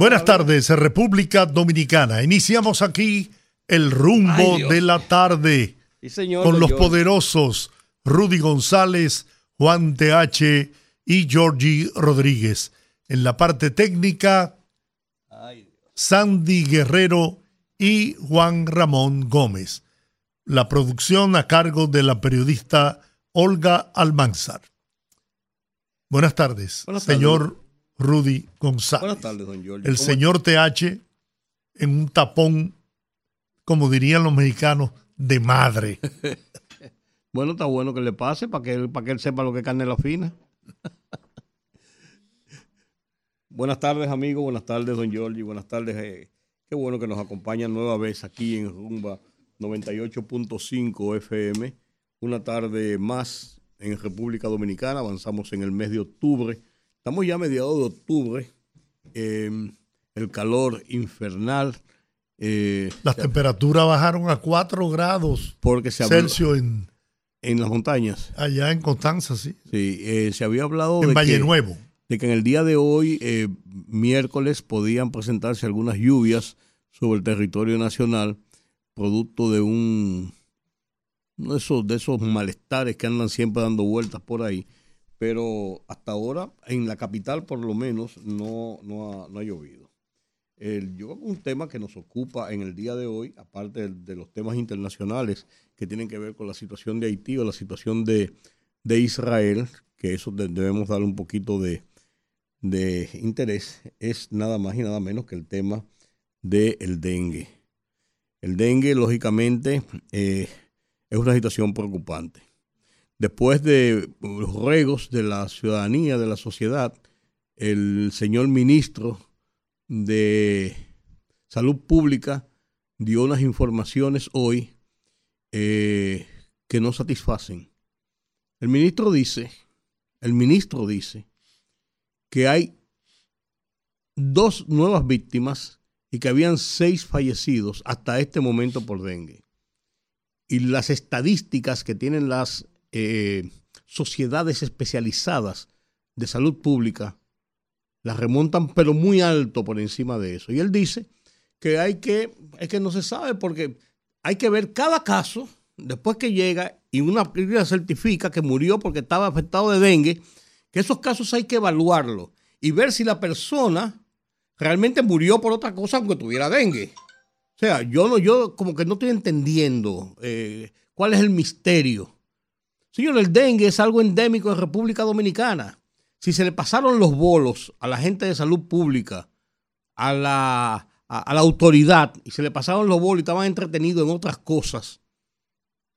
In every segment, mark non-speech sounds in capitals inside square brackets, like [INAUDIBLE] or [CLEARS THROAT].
Buenas tardes, República Dominicana. Iniciamos aquí el rumbo de la tarde con los poderosos Rudy González, Juan TH y Georgie Rodríguez. En la parte técnica, Sandy Guerrero y Juan Ramón Gómez. La producción a cargo de la periodista Olga Almanzar. Buenas tardes, señor Rudy González. Buenas tardes, don Giorgio. El señor TH en un tapón, como dirían los mexicanos, de madre. [LAUGHS] bueno, está bueno que le pase para que, él, para que él sepa lo que es canela fina. [LAUGHS] buenas tardes, amigos. Buenas tardes, don Giorgio. Buenas tardes. Eh, qué bueno que nos acompañan nueva vez aquí en Rumba 98.5 FM. Una tarde más en República Dominicana. Avanzamos en el mes de octubre Estamos ya a mediados de octubre, em, el calor infernal. Eh, las temperaturas bajaron a 4 grados porque se Celsius en, en las montañas. Allá en Constanza, sí. Sí, eh, se había hablado en de Valle que, Nuevo. De que en el día de hoy, eh, miércoles, podían presentarse algunas lluvias sobre el territorio nacional, producto de un de esos, de esos malestares que andan siempre dando vueltas por ahí pero hasta ahora en la capital por lo menos no, no, ha, llovido. El, yo un tema que nos ocupa en el día de hoy, aparte de, los temas internacionales que tienen que ver con la situación de Haití o la situación de, Israel, que eso debemos darle un poquito de, interés, es nada más y nada menos que el tema del dengue. El dengue, lógicamente, eh, es una situación preocupante después de los ruegos de la ciudadanía, de la sociedad, el señor ministro de Salud Pública dio unas informaciones hoy eh, que no satisfacen. El ministro dice, el ministro dice que hay dos nuevas víctimas y que habían seis fallecidos hasta este momento por dengue. Y las estadísticas que tienen las eh, sociedades especializadas de salud pública las remontan, pero muy alto por encima de eso. Y él dice que hay que, es que no se sabe porque hay que ver cada caso después que llega y una clínica certifica que murió porque estaba afectado de dengue, que esos casos hay que evaluarlo y ver si la persona realmente murió por otra cosa aunque tuviera dengue. O sea, yo no, yo como que no estoy entendiendo eh, cuál es el misterio Señor, el dengue es algo endémico en República Dominicana. Si se le pasaron los bolos a la gente de salud pública, a la, a, la autoridad, y se le pasaron los bolos y estaban entretenidos en otras cosas,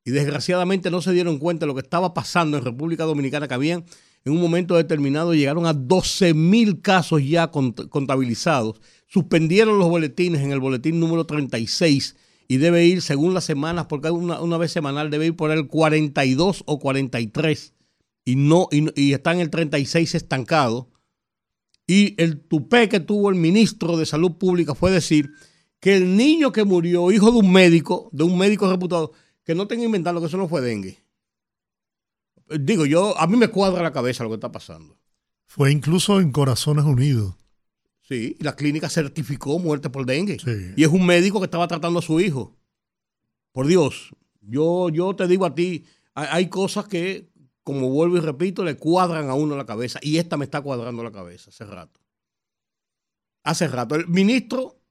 y desgraciadamente no se dieron cuenta de lo que estaba pasando en República Dominicana, que habían en un momento determinado llegaron a 12 mil casos ya contabilizados, suspendieron los boletines en el boletín número 36 y debe ir según las semanas, porque una, una vez semanal debe ir por el 42 o 43 y, no, y, está en el 36 estancado. Y el tupé que tuvo el ministro de Salud Pública fue decir que el niño que murió, hijo de un médico, de un médico reputado, que no tenga inventado que eso no fue dengue. Digo, yo, a mí me cuadra la cabeza lo que está pasando. Fue incluso en Corazones Unidos. Sí, la clínica certificó muerte por dengue. Y es un médico que estaba tratando a su hijo. Por Dios, yo, yo te digo a ti, hay, cosas que, como vuelvo y repito, le cuadran a uno la cabeza. Y esta me está cuadrando la cabeza hace rato. Hace rato. El ministro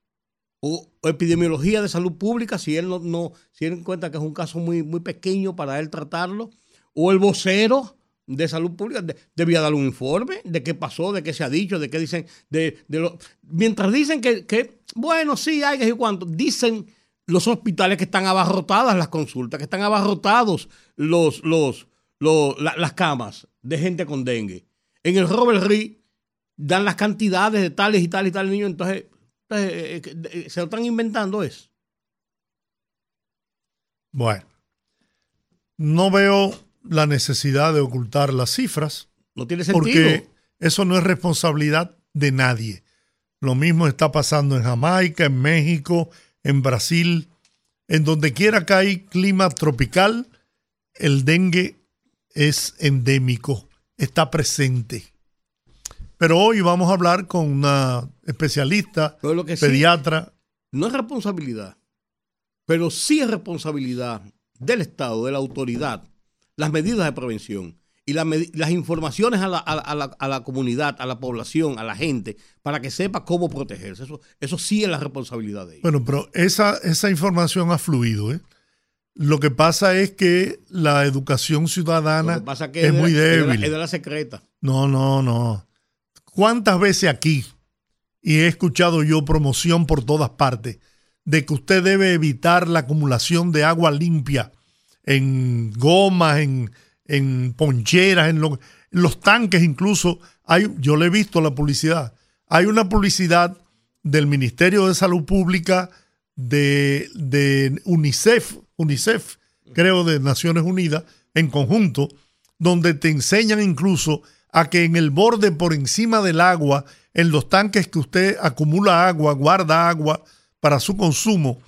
o, epidemiología de salud pública, si él no, no, si él encuentra que es un caso muy, muy pequeño para él tratarlo, o el vocero de salud pública debía dar un informe de qué pasó, de qué se ha dicho, de qué dicen, de, mientras dicen que, bueno, sí, hay que decir cuánto, dicen los hospitales que están abarrotadas las consultas, que están abarrotados los, los, las camas de gente con dengue. En el Robert Reed dan las cantidades de tales y tales y tales niños, entonces Eh, eh, se lo están inventando eso. Bueno, no veo la necesidad de ocultar las cifras. No tiene sentido. Porque eso no es responsabilidad de nadie. Lo mismo está pasando en Jamaica, en México, en Brasil, en donde quiera que hay clima tropical, el dengue es endémico, está presente. Pero hoy vamos a hablar con una especialista, pediatra. no es responsabilidad, pero sí es responsabilidad del Estado, de la autoridad, las medidas de prevención y las informaciones a la, comunidad, a la población, a la gente, para que sepa cómo protegerse. Eso, eso sí es la responsabilidad de ellos. Bueno, pero esa, esa información ha fluido. ¿eh? Lo que pasa es que la educación ciudadana es, muy débil. Es de, la, secreta. No, no, no. ¿Cuántas veces aquí, y he escuchado yo promoción por todas partes, de que usted debe evitar la acumulación de agua limpia en gomas, en en poncheras, en, los tanques incluso. Hay, yo le he visto la publicidad. Hay una publicidad del Ministerio de Salud Pública, de, de UNICEF, UNICEF, creo, de Naciones Unidas, en conjunto, donde te enseñan incluso a que en el borde por encima del agua, en los tanques que usted acumula agua, guarda agua, para su consumo,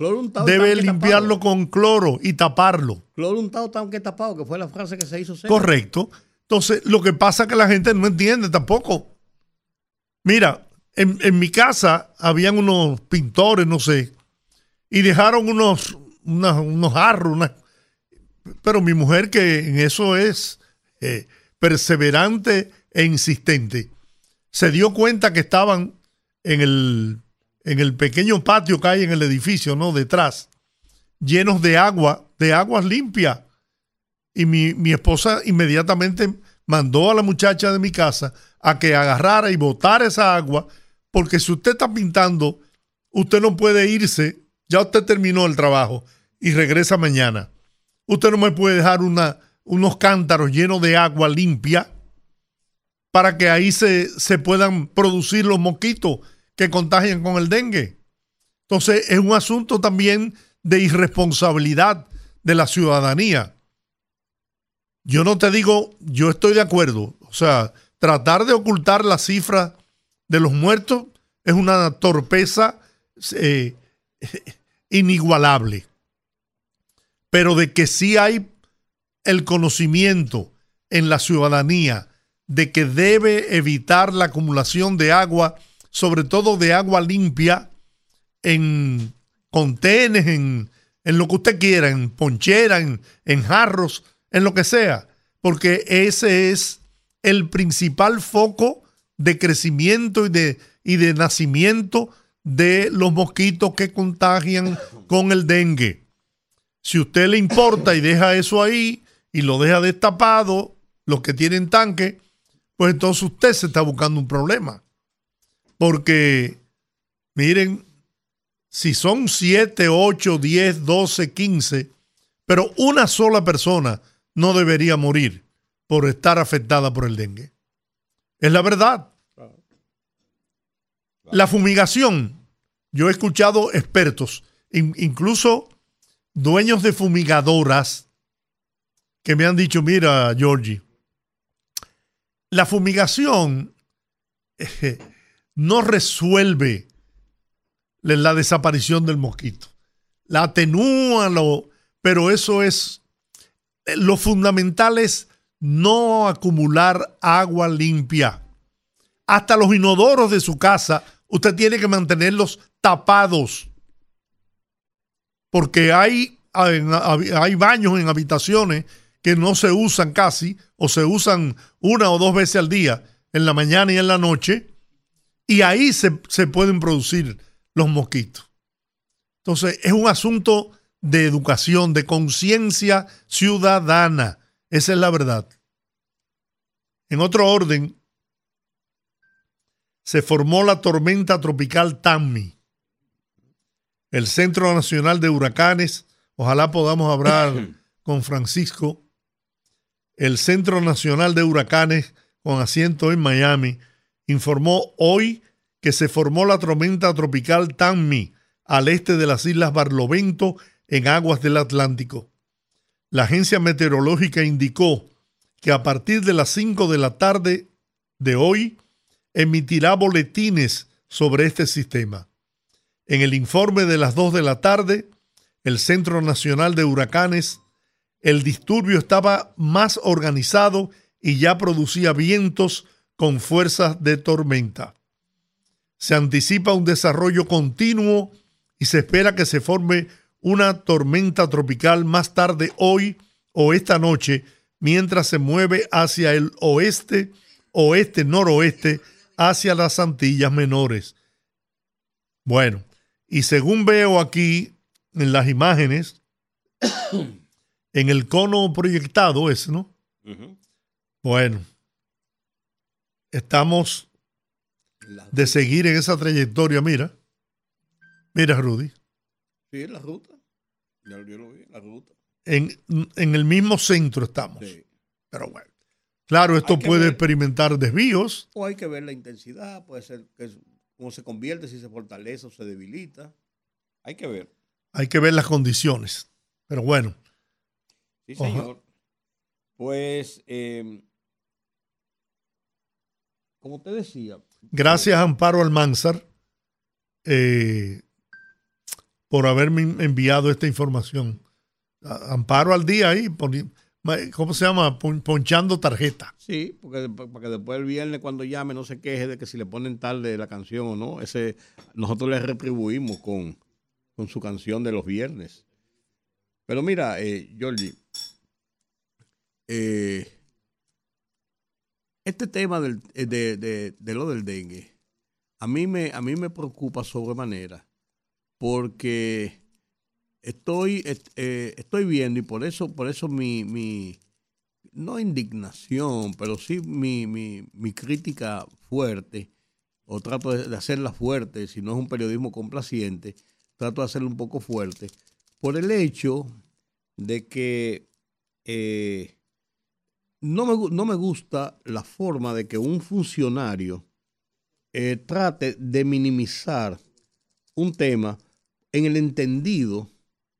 debe limpiarlo con cloro y taparlo. Cloro untado, tanque tapado, que fue la frase que se hizo. Correcto. Entonces, lo que pasa es que la gente no entiende tampoco. Mira, en, mi casa habían unos pintores, no sé, y dejaron unos, unos jarros, pero mi mujer que en eso es eh, perseverante e insistente, se dio cuenta que estaban en el en el pequeño patio que hay en el edificio, ¿no? Detrás, llenos de agua, de aguas limpias. Y mi, esposa inmediatamente mandó a la muchacha de mi casa a que agarrara y botara esa agua, porque si usted está pintando, usted no puede irse, ya usted terminó el trabajo y regresa mañana. Usted no me puede dejar una, unos cántaros llenos de agua limpia para que ahí se, se puedan producir los mosquitos que contagian con el dengue. Entonces es un asunto también de irresponsabilidad de la ciudadanía. Yo no te digo, yo estoy de acuerdo. O sea, tratar de ocultar la cifra de los muertos es una torpeza eh, [LAUGHS] inigualable. Pero de que sí hay el conocimiento en la ciudadanía de que debe evitar la acumulación de agua sobre todo de agua limpia, en contenes, en, lo que usted quiera, en ponchera, en, en jarros, en lo que sea, porque ese es el principal foco de crecimiento y de, y de nacimiento de los mosquitos que contagian con el dengue. Si usted le importa y deja eso ahí y lo deja destapado, los que tienen tanque, pues entonces usted se está buscando un problema. Porque, miren, si son 7, 8, 10, 12, 15, pero una sola persona no debería morir por estar afectada por el dengue. Es la verdad. La fumigación, yo he escuchado expertos, incluso dueños de fumigadoras, que me han dicho, mira, Georgie, la fumigación [LAUGHS] eh, no resuelve la desaparición del mosquito. La atenúa, pero eso es, eh, lo fundamental es no acumular agua limpia. Hasta los inodoros de su casa, usted tiene que mantenerlos tapados. Porque hay, hay baños en habitaciones que no se usan casi o se usan una o dos veces al día, en la mañana y en la noche, y ahí se, pueden producir los mosquitos. Entonces, es un asunto de educación, de conciencia ciudadana. Esa es la verdad. En otro orden, se formó la tormenta tropical Tammy. El Centro Nacional de Huracanes, ojalá podamos hablar [COUGHS] con Francisco. El Centro Nacional de Huracanes, con asiento en Miami, informó hoy que se formó la tormenta tropical Tammy al este de las islas Barlovento en aguas del Atlántico. La agencia meteorológica indicó que a partir de las 5 de la tarde de hoy emitirá boletines sobre este sistema. En el informe de las 2 de la tarde, el Centro Nacional de Huracanes, el disturbio estaba más organizado y ya producía vientos con fuerzas de tormenta. Se anticipa un desarrollo continuo y se espera que se forme una tormenta tropical más tarde hoy o esta noche mientras se mueve hacia el oeste, oeste, noroeste, hacia las Antillas Menores. Bueno, y según veo aquí en las imágenes, [COUGHS] en el cono proyectado es, ¿no? Bueno, estamos de seguir en esa trayectoria, mira. Mira, Rudy. Sí, la ruta. Ya lo vi, la ruta. En, el mismo centro estamos. Sí. Pero bueno. Claro, esto puede experimentar desvíos. O hay que ver la intensidad, puede ser que cómo se convierte, si se fortalece o se debilita. Hay que ver. Hay que ver las condiciones. Pero bueno. Sí, señor. Pues, em, como te decía. Gracias, Amparo Almanzar. Eh, por haberme enviado esta información. Amparo al día ahí, ¿cómo se llama? Ponchando tarjeta. Sí, porque para que después el viernes cuando llame no se queje de que si le ponen tarde la canción o no. Ese, nosotros le retribuimos con, con su canción de los viernes. Pero mira, eh, Georgie, eh, este tema del, eh, de, de, lo del dengue, a mí me, a mí me preocupa sobremanera porque estoy, eh, estoy viendo y por eso, por eso mi, mi no indignación, pero sí mi, mi, mi crítica fuerte, o trato de hacerla fuerte, si no es un periodismo complaciente, trato de hacerla un poco fuerte, por el hecho de que eh, no, me, no, me, gusta la forma de que un funcionario eh, trate de minimizar un tema en el entendido,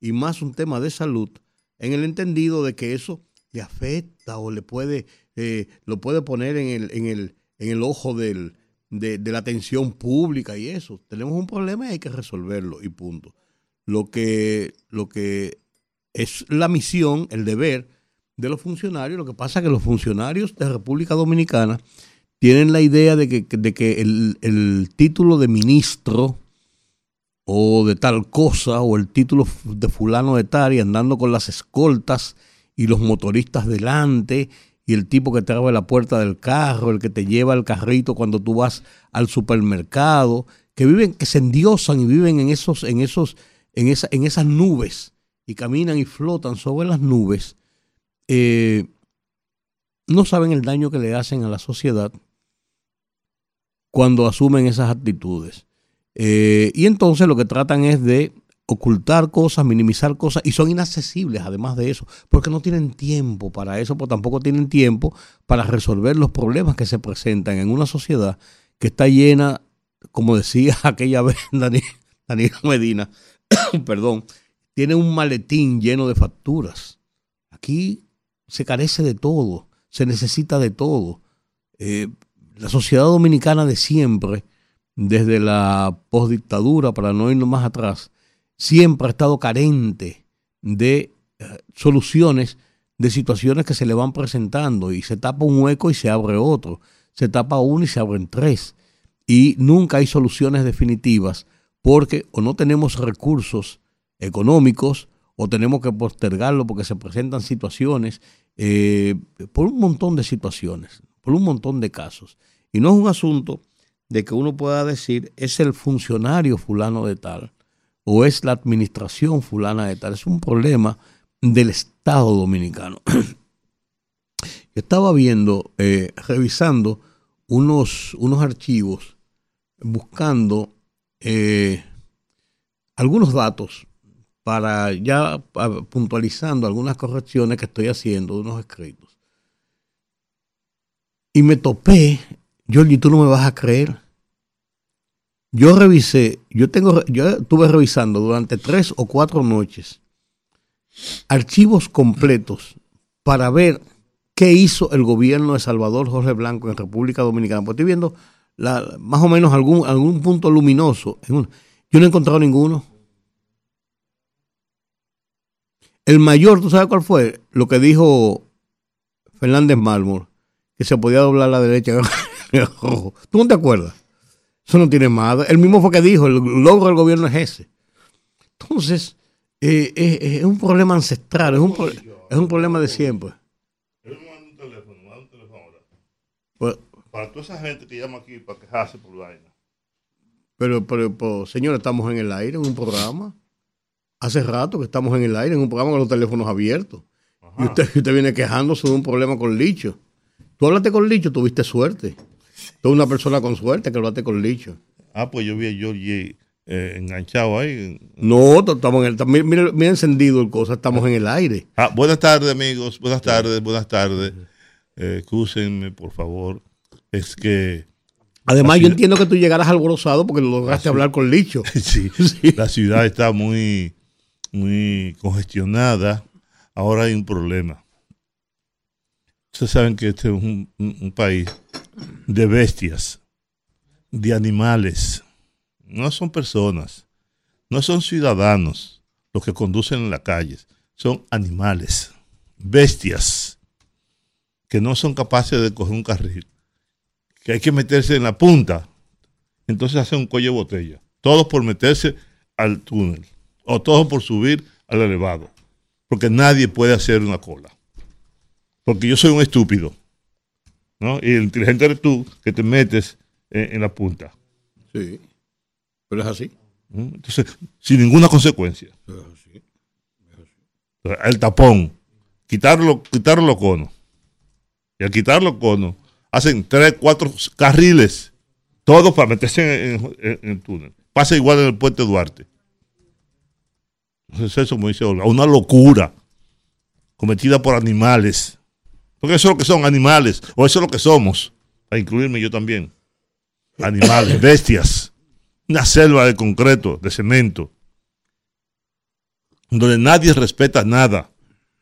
y más un tema de salud, en el entendido de que eso le afecta o le puede, eh, lo puede poner en el, en el, en el ojo del, de, la atención pública y eso. Tenemos un problema y hay que resolverlo y punto. Lo que, lo que es la misión, el deber de los funcionarios, lo que pasa es que los funcionarios de República Dominicana tienen la idea de que, de que el, el título de ministro o de tal cosa, o el título de fulano de tal, y andando con las escoltas y los motoristas delante, y el tipo que te abre la puerta del carro, el que te lleva el carrito cuando tú vas al supermercado, que viven, que se endiosan y viven en esos, en esos, en esa, en esas nubes, y caminan y flotan sobre las nubes, eh, no saben el daño que le hacen a la sociedad cuando asumen esas actitudes. Eh, y entonces lo que tratan es de ocultar cosas, minimizar cosas, y son inaccesibles además de eso, porque no tienen tiempo para eso, pero tampoco tienen tiempo para resolver los problemas que se presentan en una sociedad que está llena, como decía [LAUGHS] aquella vez Daniel, Medina, [COUGHS] perdón, tiene un maletín lleno de facturas. Aquí se carece de todo, se necesita de todo. Eh, la sociedad dominicana de siempre desde la postdictadura, para no irnos más atrás, siempre ha estado carente de eh, soluciones de situaciones que se le van presentando y se tapa un hueco y se abre otro, se tapa uno y se abren tres. Y nunca hay soluciones definitivas porque o no tenemos recursos económicos o tenemos que postergarlo porque se presentan situaciones, eh, por un montón de situaciones, por un montón de casos. Y no es un asunto de que uno pueda decir es el funcionario fulano de tal o es la administración fulana de tal. Es un problema del Estado dominicano. [CLEARS THROAT] Estaba viendo, eh, revisando unos, unos archivos, buscando eh, algunos datos para ya puntualizando algunas correcciones que estoy haciendo de unos escritos. Y me topé Georgie, tú no me vas a creer. Yo revisé, yo tengo, yo estuve revisando durante tres o cuatro noches archivos completos para ver qué hizo el gobierno de Salvador Jorge Blanco en República Dominicana. Pues estoy viendo más o menos algún, algún punto luminoso. Yo no he encontrado ninguno. El mayor, ¿tú sabes cuál fue? Lo que dijo Fernández Mármol, que se podía doblar la derecha. [LAUGHS] ¿Tú no te acuerdas? Eso no tiene más. El mismo fue que dijo, el logro del gobierno es ese. Entonces, eh, eh, es un problema ancestral, es un, es un problema de siempre. un teléfono, un teléfono ahora. Pues, para toda esa gente que llama aquí para quejarse por vaina. Pero, pero, pero, señor, estamos en el aire, en un programa. Hace rato que estamos en el aire, en un programa con los teléfonos abiertos. Y usted, usted viene quejándose de un problema con Licho. Tú hablaste con Licho, tuviste suerte. Tú una persona con suerte que hablaste con Licho. Ah, pues yo vi a Georgie eh, enganchado ahí. No, estamos en el. También, mira, encendido el cosa, estamos en el aire. Ah, buenas tardes, amigos. Buenas tardes, buenas tardes. Eh, por favor. Es que. Además, yo entiendo que tú llegaras alborozado porque lograste hablar con Licho. [LAUGHS] sí, [LAUGHS] sí, la ciudad está muy, muy congestionada. Ahora hay un problema. Ustedes saben que este es un país de bestias, de animales no son personas, no son ciudadanos los que conducen en las calles, son animales, bestias, que no son capaces de coger un carril, que hay que meterse en la punta, entonces hacen un cuello de botella, todos por meterse al túnel, o todos por subir al elevado, porque nadie puede hacer una cola, porque yo soy un estúpido, ¿no? Y el inteligente eres tú que te metes en, en la punta. Sí. Pero es así. ¿Mm? Entonces, sin ninguna consecuencia. El tapón, quitarlo, quitarlo los conos. Y al quitar los conos, hacen tres, cuatro carriles, todos para meterse en, el túnel. Pasa igual en el puente Duarte. Entonces, eso, dice Olga, una locura cometida por animales. Porque eso es lo que son animales, o eso es lo que somos, para incluirme yo también. Animales, bestias una selva de concreto, de cemento, donde nadie respeta nada.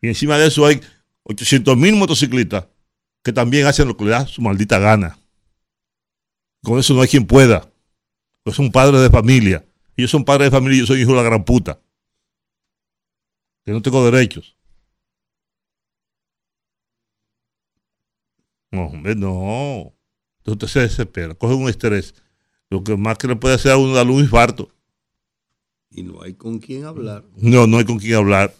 Y encima de eso hay 800 mil motociclistas que también hacen lo que le da su maldita gana. Con eso no hay quien pueda. Pues son padres de familia. Ellos son padres de familia y yo soy hijo de la gran puta. Que no tengo derechos. No, hombre, no. Entonces usted se desespera, coge un estrés lo que más que le puede hacer a un infarto. Y no hay con quién hablar. No, no hay con quién hablar.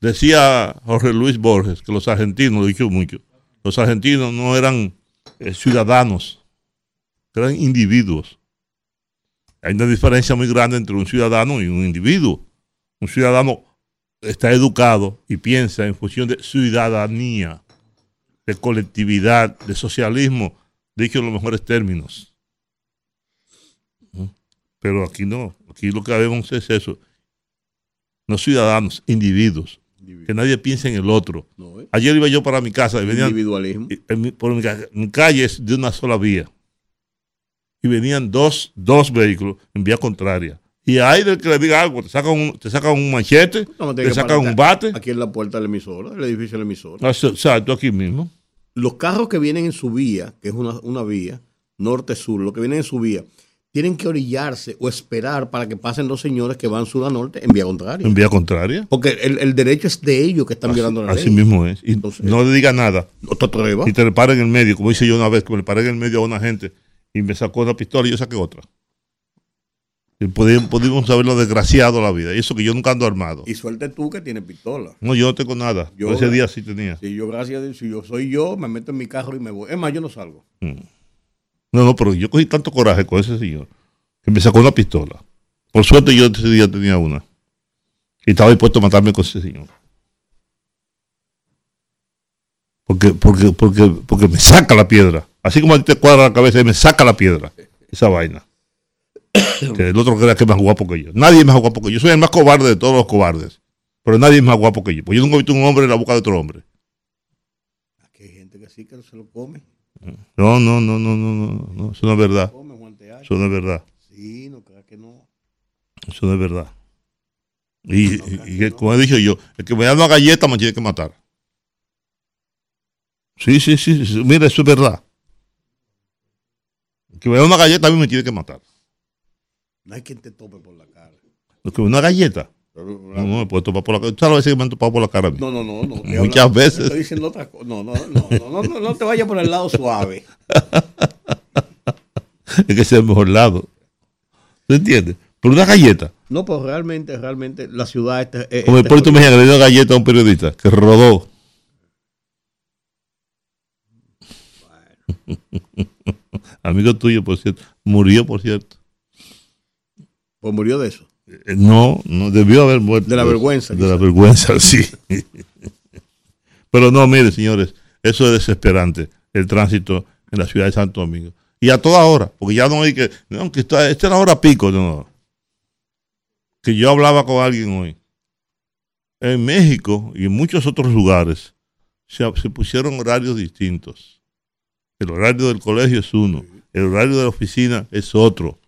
Decía Jorge Luis Borges que los argentinos, lo dicho mucho, los argentinos no eran eh, ciudadanos, eran individuos. Hay una diferencia muy grande entre un ciudadano y un individuo. Un ciudadano está educado y piensa en función de ciudadanía, de colectividad, de socialismo, dicho en los mejores términos. Pero aquí no, aquí lo que vemos es eso. No ciudadanos, individuos. Que nadie piense en el otro. ¿eh? Ayer iba yo para mi casa y venían. Individualismo. por mi, calle es de una sola vía. Y venían dos, dos vehículos en vía contraria. Y hay del que le diga algo, te sacan un, te sacan un machete, te sacan un bate. Aquí en la puerta de la emisora, el edificio de la emisora. Ah, exacto, aquí mismo. Los carros que vienen en su vía, que es una, una vía, norte-sur, los que vienen en su vía, tienen que orillarse o esperar para que pasen los señores que van sur a norte en vía contraria. En vía contraria. Porque el, derecho es de ellos que están violando la ley. Así mismo es. Y no le diga nada. No te atrevas. Y te le paren en el medio, como hice yo una vez, que me le paré en el medio a una gente y me sacó una pistola y yo saqué otra. Pudimos, saber lo desgraciado la vida. Y eso que yo nunca ando armado. Y suelte tú que tienes pistola. No, yo no tengo nada. Yo, ese día sí tenía. Si yo, gracias a Dios, si yo soy yo, me meto en mi carro y me voy. Es más, yo no salgo. Mm. No, no, pero yo cogí tanto coraje con ese señor que me sacó una pistola. Por suerte yo ese día tenía una. Y estaba dispuesto a matarme con ese señor. Porque, porque, porque, porque me saca la piedra. Así como a ti te cuadra la cabeza y me saca la piedra. Esa vaina. [COUGHS] que el otro crea que es más guapo que yo. Nadie es más guapo que yo. Yo soy el más cobarde de todos los cobardes. Pero nadie es más guapo que yo. Porque yo nunca he visto un hombre en la boca de otro hombre. Aquí hay gente que sí que se lo come. No, no, no, no, no, no, no, eso no es verdad. Eso no es verdad. Sí, no creas que no. Eso no es verdad. Y, como he dicho yo, el que me da una galleta me tiene que matar. Sí, sí, sí, sí. Mira, eso es verdad. El que me da una galleta a mí me tiene que matar. No hay quien te tope por la cara. Una galleta. No, no me puedo topar por la cara. ¿Sabes veces que me han topado por la cara? No, no, no. no [LAUGHS] Muchas veces. Estoy diciendo otra cosa. No, no, no, no, no, no, te vayas por el lado suave. [LAUGHS] es que es el mejor lado. ¿Tú entiendes? Por una galleta. No, pues realmente, realmente la ciudad está. Como el puerto me le dio una galleta a un periodista que rodó. [LAUGHS] Amigo tuyo, por cierto. Murió, por cierto. Pues murió de eso. Eh, no, no debió haber muerto. De la vergüenza. De la vergüenza, [LAUGHS] sí. Pero no, mire, señores, eso es desesperante, el tránsito en la ciudad de Santo Domingo. Y a toda hora, porque ya no hay que, no, que está, esta es la hora pico, no. Que yo hablaba con alguien hoy. En México y en muchos otros lugares se, se pusieron horarios distintos. El horario del colegio es uno, el horario de la oficina es otro.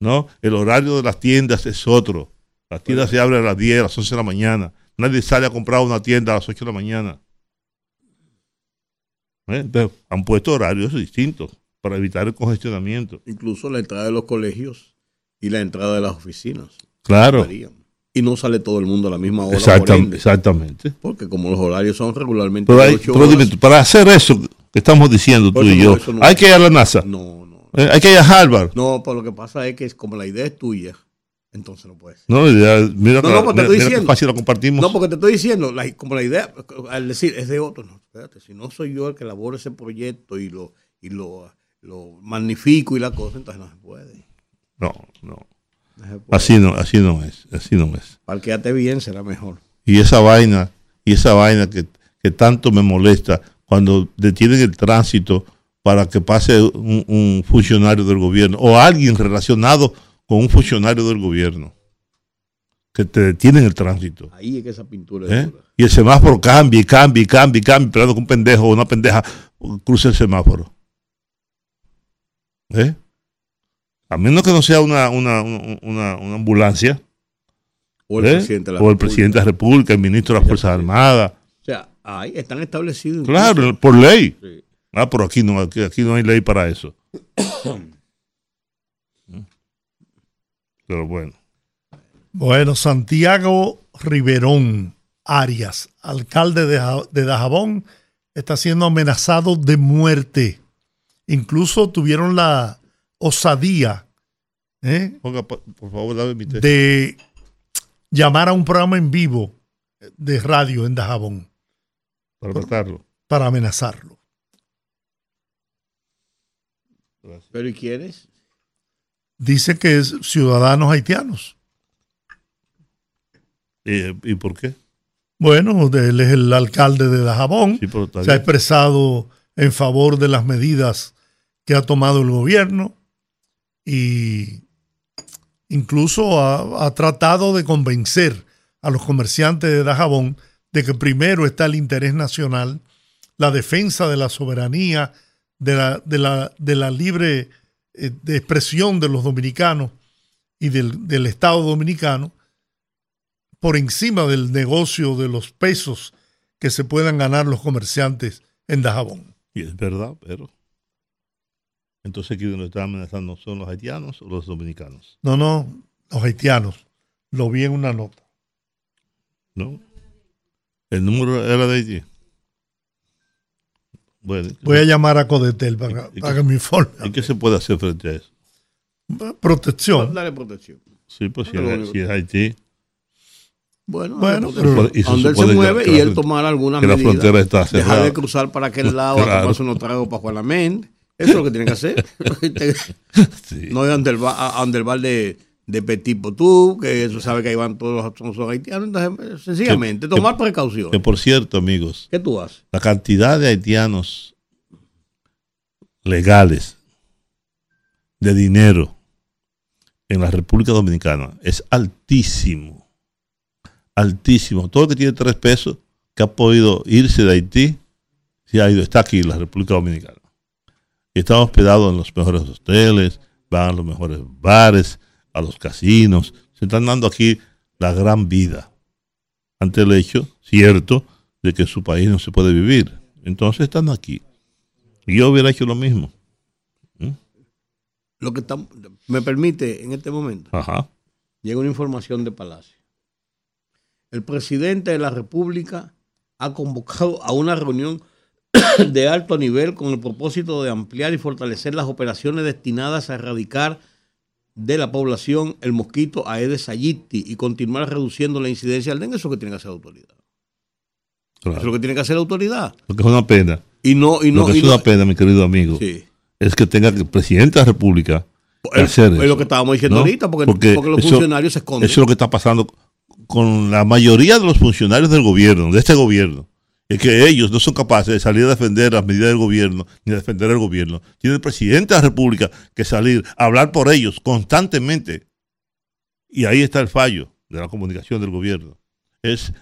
¿No? El horario de las tiendas es otro. Las tiendas se abren a las 10, a las 11 de la mañana. Nadie sale a comprar una tienda a las 8 de la mañana. ¿Eh? han puesto horarios distintos para evitar el congestionamiento. Incluso la entrada de los colegios y la entrada de las oficinas. Claro. Y no sale todo el mundo a la misma hora. exactamente. Porque como los horarios son regularmente para hacer eso que estamos diciendo tú y yo, hay que ir a la NASA. No, hay que ir a Harvard. No, pero lo que pasa es que es como la idea es tuya, entonces no puedes. No, mira, no, no, porque te estoy diciendo, fácil lo compartimos. No, porque te estoy diciendo, como la idea, al decir, es de otro, no, espérate, si no soy yo el que elabora ese proyecto y lo, y lo, lo magnifico y la cosa, entonces no se puede. No, no. así no, así no es, así no es. Parqueate bien, será mejor. Y esa vaina, y esa vaina que, que tanto me molesta cuando detienen el tránsito para que pase un, funcionario del gobierno o alguien relacionado con un funcionario del gobierno que te detienen el tránsito. Ahí es que esa pintura ¿Eh? Y el semáforo cambia y cambia y cambia y cambia, esperando que un pendejo o una pendeja cruce el semáforo. ¿Eh? A menos que no sea una, una, una, ambulancia. O el, ¿eh? presidente, de la o el presidente de la República, el ministro de las Fuerzas Armadas. O sea, ahí están establecidos. Claro, por ley. Sí. Ah, pero aquí no, aquí, no hay ley para eso. Pero bueno. Bueno, Santiago Riverón Arias, alcalde de, Dajabón, está siendo amenazado de muerte. Incluso tuvieron la osadía ¿eh? por, favor, dame de llamar a un programa en vivo de radio en Dajabón. Para matarlo. Para amenazarlo. ¿Pero y quiénes? Dice que es ciudadanos haitianos. ¿Y, por qué? Bueno, él es el alcalde de Dajabón. se ha expresado en favor de las medidas que ha tomado el gobierno y incluso ha, ha, tratado de convencer a los comerciantes de Dajabón de que primero está el interés nacional, la defensa de la soberanía de la, de la, de la libre eh, de expresión de los dominicanos y del, del, Estado dominicano por encima del negocio de los pesos que se puedan ganar los comerciantes en Dajabón. Y es verdad, pero entonces ¿quiénes nos están amenazando son los haitianos o los dominicanos? No, no, los haitianos. Lo vi en una nota. ¿No? ¿El número era de Haití? Voy a llamar a Codetel para, que me informe. ¿Y qué se puede hacer frente a eso? Protección. Dale protección. Sí, pues si, es, Haití. Bueno, bueno pero, donde él se mueve y él tomar algunas medidas. la frontera está cerrada. Dejar de cruzar para aquel [LAUGHS] lado claro. a tomarse unos tragos para Juan Eso es lo que tiene que hacer. [LAUGHS] [LAUGHS] No es ante el, bar de, de Petit Potú, que eso sabe que ahí van todos los, haitianos. Entonces, sencillamente, tomar precaución. Que por cierto, amigos. ¿Qué tú haces? La cantidad de haitianos legales de dinero en la República Dominicana es altísimo. Altísimo. Todo el que tiene tres pesos, que ha podido irse de Haití, se ha ido, está aquí en la República Dominicana. Y está hospedado en los mejores hoteles, van a los mejores bares, a los casinos, se están dando aquí la gran vida ante el hecho cierto de que su país no se puede vivir. Entonces están aquí. Yo hubiera hecho lo mismo. ¿Mm? Lo que me permite en este momento. Llega una información de Palacio. El presidente de la República ha convocado a una reunión [COUGHS] de alto nivel con el propósito de ampliar y fortalecer las operaciones destinadas a erradicar de la población el mosquito Aedes aegypti y continuar reduciendo la incidencia del dengue. Eso es lo que tiene que hacer la autoridad. Eso es lo que tiene que hacer la autoridad. Porque es una pena. Y no, y no, lo que es una pena, mi querido amigo, es que tenga el presidente de la República hacer es, lo que estábamos diciendo ahorita, porque, los funcionarios se esconden. Eso es lo que está pasando con la mayoría de los funcionarios del gobierno, de este gobierno es que ellos no son capaces de salir a defender las medidas del gobierno ni a defender el gobierno. Tiene el presidente de la República que salir a hablar por ellos constantemente. Y ahí está el fallo de la comunicación del gobierno. Es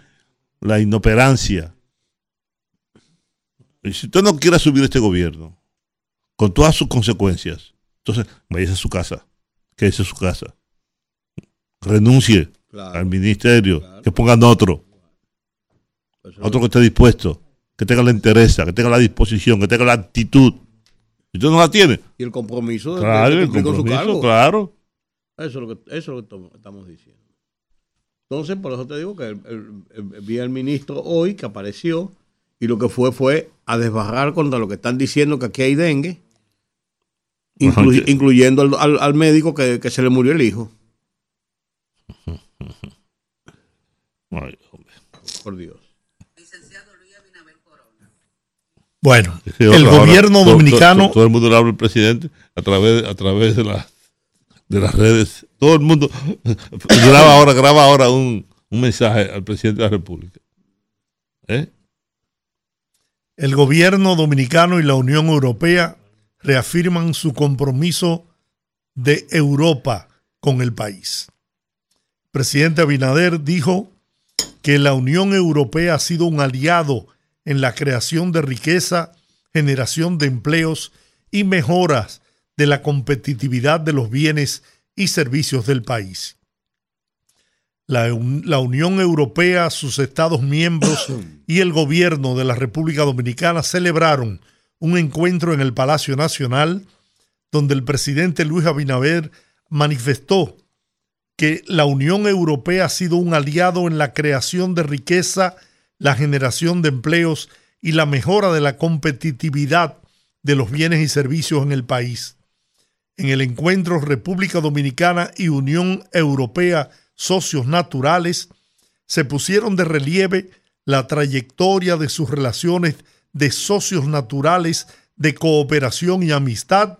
la inoperancia. Y si usted no quiere subir este gobierno, con todas sus consecuencias, entonces vaya a su casa, que es su casa. Renuncie al ministerio, que pongan otro otro que esté dispuesto, que tenga la interés, que tenga la disposición, que tenga la actitud. Y usted no la tiene. Y el compromiso de, claro, el compromiso, Claro. Eso es, lo que, eso es lo que estamos diciendo. Entonces, por eso te digo que vi al ministro hoy que apareció y lo que fue fue a desbarrar contra lo que están diciendo que aquí hay dengue, incluyendo al, médico que, que, se le murió el hijo. [LAUGHS] Por Dios. Bueno, el gobierno dominicano. Todo, el mundo le habla al presidente a través, a través de, la, de las redes. Todo el mundo [LAUGHS] graba ahora, graba ahora un, mensaje al presidente de la República. ¿Eh? El gobierno dominicano y la Unión Europea reafirman su compromiso de Europa con el país. El presidente Abinader dijo que la Unión Europea ha sido un aliado en la creación de riqueza, generación de empleos y mejoras de la competitividad de los bienes y servicios del país. La, Unión Europea, sus Estados miembros y el gobierno de la República Dominicana celebraron un encuentro en el Palacio Nacional donde el presidente Luis Abinader manifestó que la Unión Europea ha sido un aliado en la creación de riqueza la generación de empleos y la mejora de la competitividad de los bienes y servicios en el país. En el encuentro República Dominicana y Unión Europea Socios Naturales se pusieron de relieve la trayectoria de sus relaciones de socios naturales de cooperación y amistad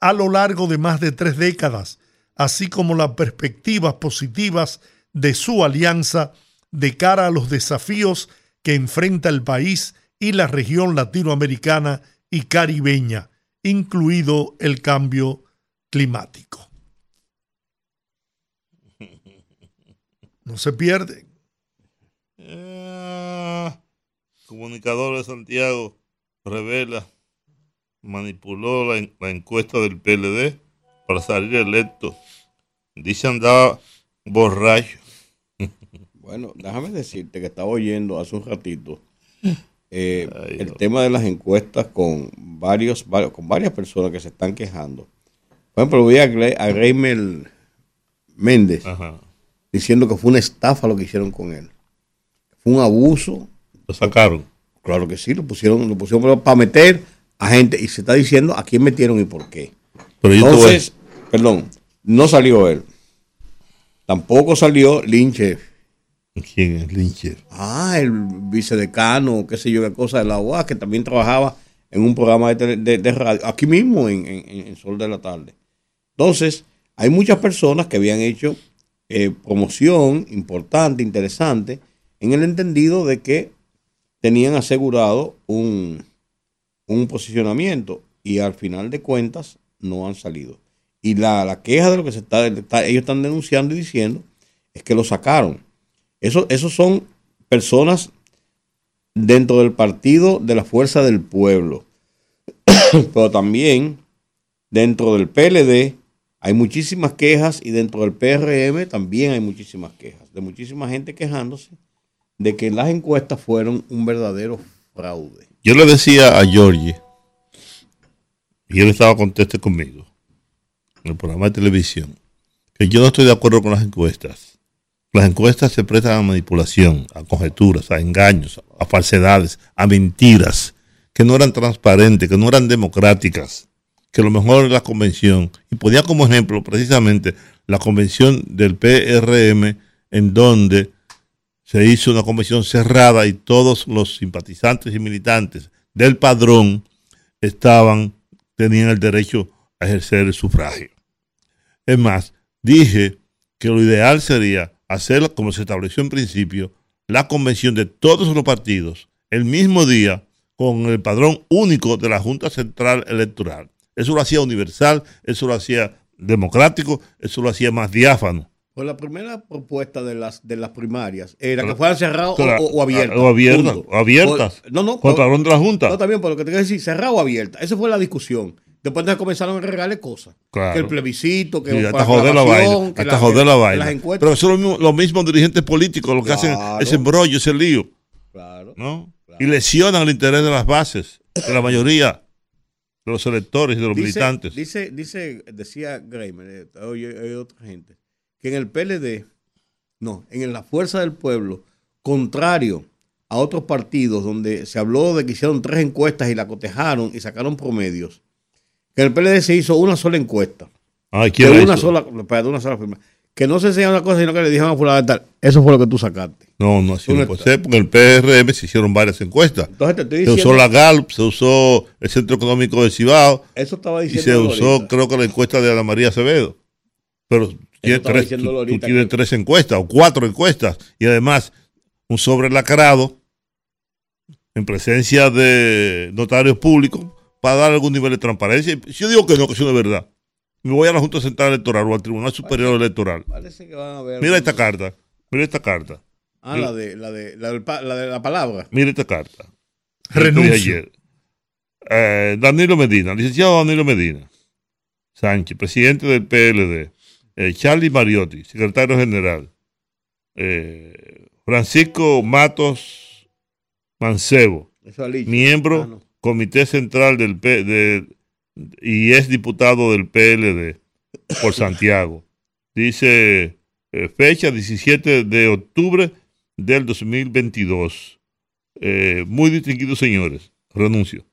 a lo largo de más de tres décadas, así como las perspectivas positivas de su alianza de cara a los desafíos que enfrenta el país y la región latinoamericana y caribeña, incluido el cambio climático. No se pierde. Eh, comunicador de Santiago revela, manipuló la, la, encuesta del PLD para salir electo. Dice andaba borracho. Bueno, déjame decirte que estaba oyendo hace un ratito [LAUGHS] eh, el tema de las encuestas con varios, con varias personas que se están quejando. Por ejemplo, vi a, Greimel Méndez diciendo que fue una estafa lo que hicieron con él. Fue un abuso. Lo sacaron. Claro que sí, lo pusieron, lo pusieron para meter a gente y se está diciendo a quién metieron y por qué. Entonces, perdón, no salió él. Tampoco salió Lynch ¿Quién es Lyncher? Ah, el vicedecano, qué sé yo, qué cosa de la UAS, que también trabajaba en un programa de, radio, aquí mismo en, Sol de la Tarde. Entonces, hay muchas personas que habían hecho eh, promoción importante, interesante, en el entendido de que tenían asegurado un, posicionamiento y al final de cuentas no han salido. Y la queja de lo que se está, ellos están denunciando y diciendo es que lo sacaron eso, esos son personas dentro del partido de la fuerza del pueblo, [COUGHS] pero también dentro del PLD Hay muchísimas quejas y dentro del PRM también hay muchísimas quejas, de muchísima gente quejándose de que las encuestas fueron un verdadero fraude. Yo le decía a Georgie, y él estaba conteste conmigo, en el programa de televisión, que yo no estoy de acuerdo con las encuestas. Las encuestas se prestan a manipulación, a conjeturas, a engaños, a falsedades, a mentiras, que no eran transparentes, que no eran democráticas que lo mejor es la convención. Y ponía como ejemplo precisamente la convención del PRM, en donde se hizo una convención cerrada y todos los simpatizantes y militantes del padrón estaban, tenían el derecho a ejercer el sufragio. Es más, dije que lo ideal sería hacer, como se estableció en principio, la convención de todos los partidos el mismo día con el padrón único de la Junta Central Electoral. Eso lo hacía universal, eso lo hacía democrático, eso lo hacía más diáfano. Pues la primera propuesta de las de las primarias era que fueran cerrados o, abiertas. O abiertas. O abiertas. no, no. Contra de la Junta. No, también, pero lo que te quiero decir, cerrado o abierta. Esa fue la discusión. Después de comenzaron a regalar cosas. Que el plebiscito, que sí, hasta joder la vaina. Hasta joder la vaina. Pero son los mismos, dirigentes políticos los que hacen ese embrollo, ese lío. Claro, ¿no? Y lesionan el interés de las bases, de la mayoría de los electores y de los militantes. Dice, dice, decía Greimer, hay eh, otra gente, que en el PLD, no, en la Fuerza del Pueblo, contrario a otros partidos donde se habló de que hicieron tres encuestas y la cotejaron y sacaron promedios, que el PLD se hizo una sola encuesta. Ay, ¿quién una sola, de una sola firma que no se enseña una cosa, sino que le dijeron a fulano tal. Eso fue lo que tú sacaste. No, no, así no puede ser, porque en el PRM se hicieron varias encuestas. Entonces te estoy diciendo, se usó la GALP, se usó el Centro Económico de Cibao. Eso estaba diciendo. Y se usó, creo que la encuesta de Ana María Acevedo. Pero tiene tres, tú, tienes tres encuestas o cuatro encuestas. Y además, un sobre lacrado en presencia de notarios públicos para dar algún nivel de transparencia. Si yo digo que no, que eso no es verdad me voy a la Junta Central Electoral o al Tribunal Superior Electoral. Parece que van a ver. Mira esta carta. Mira esta carta. Ah, la de la de la, de la palabra. Mira esta carta. Renuncio. Ayer. Eh, Danilo Medina, licenciado Danilo Medina Sánchez, presidente del PLD. Eh, Charlie Mariotti, secretario general. Eh, Francisco Matos Mancebo, miembro ah, Comité Central del, P, de, y es diputado del PLD por Santiago. Dice eh, fecha 17 de octubre del 2022. Eh, muy distinguidos señores, renuncio.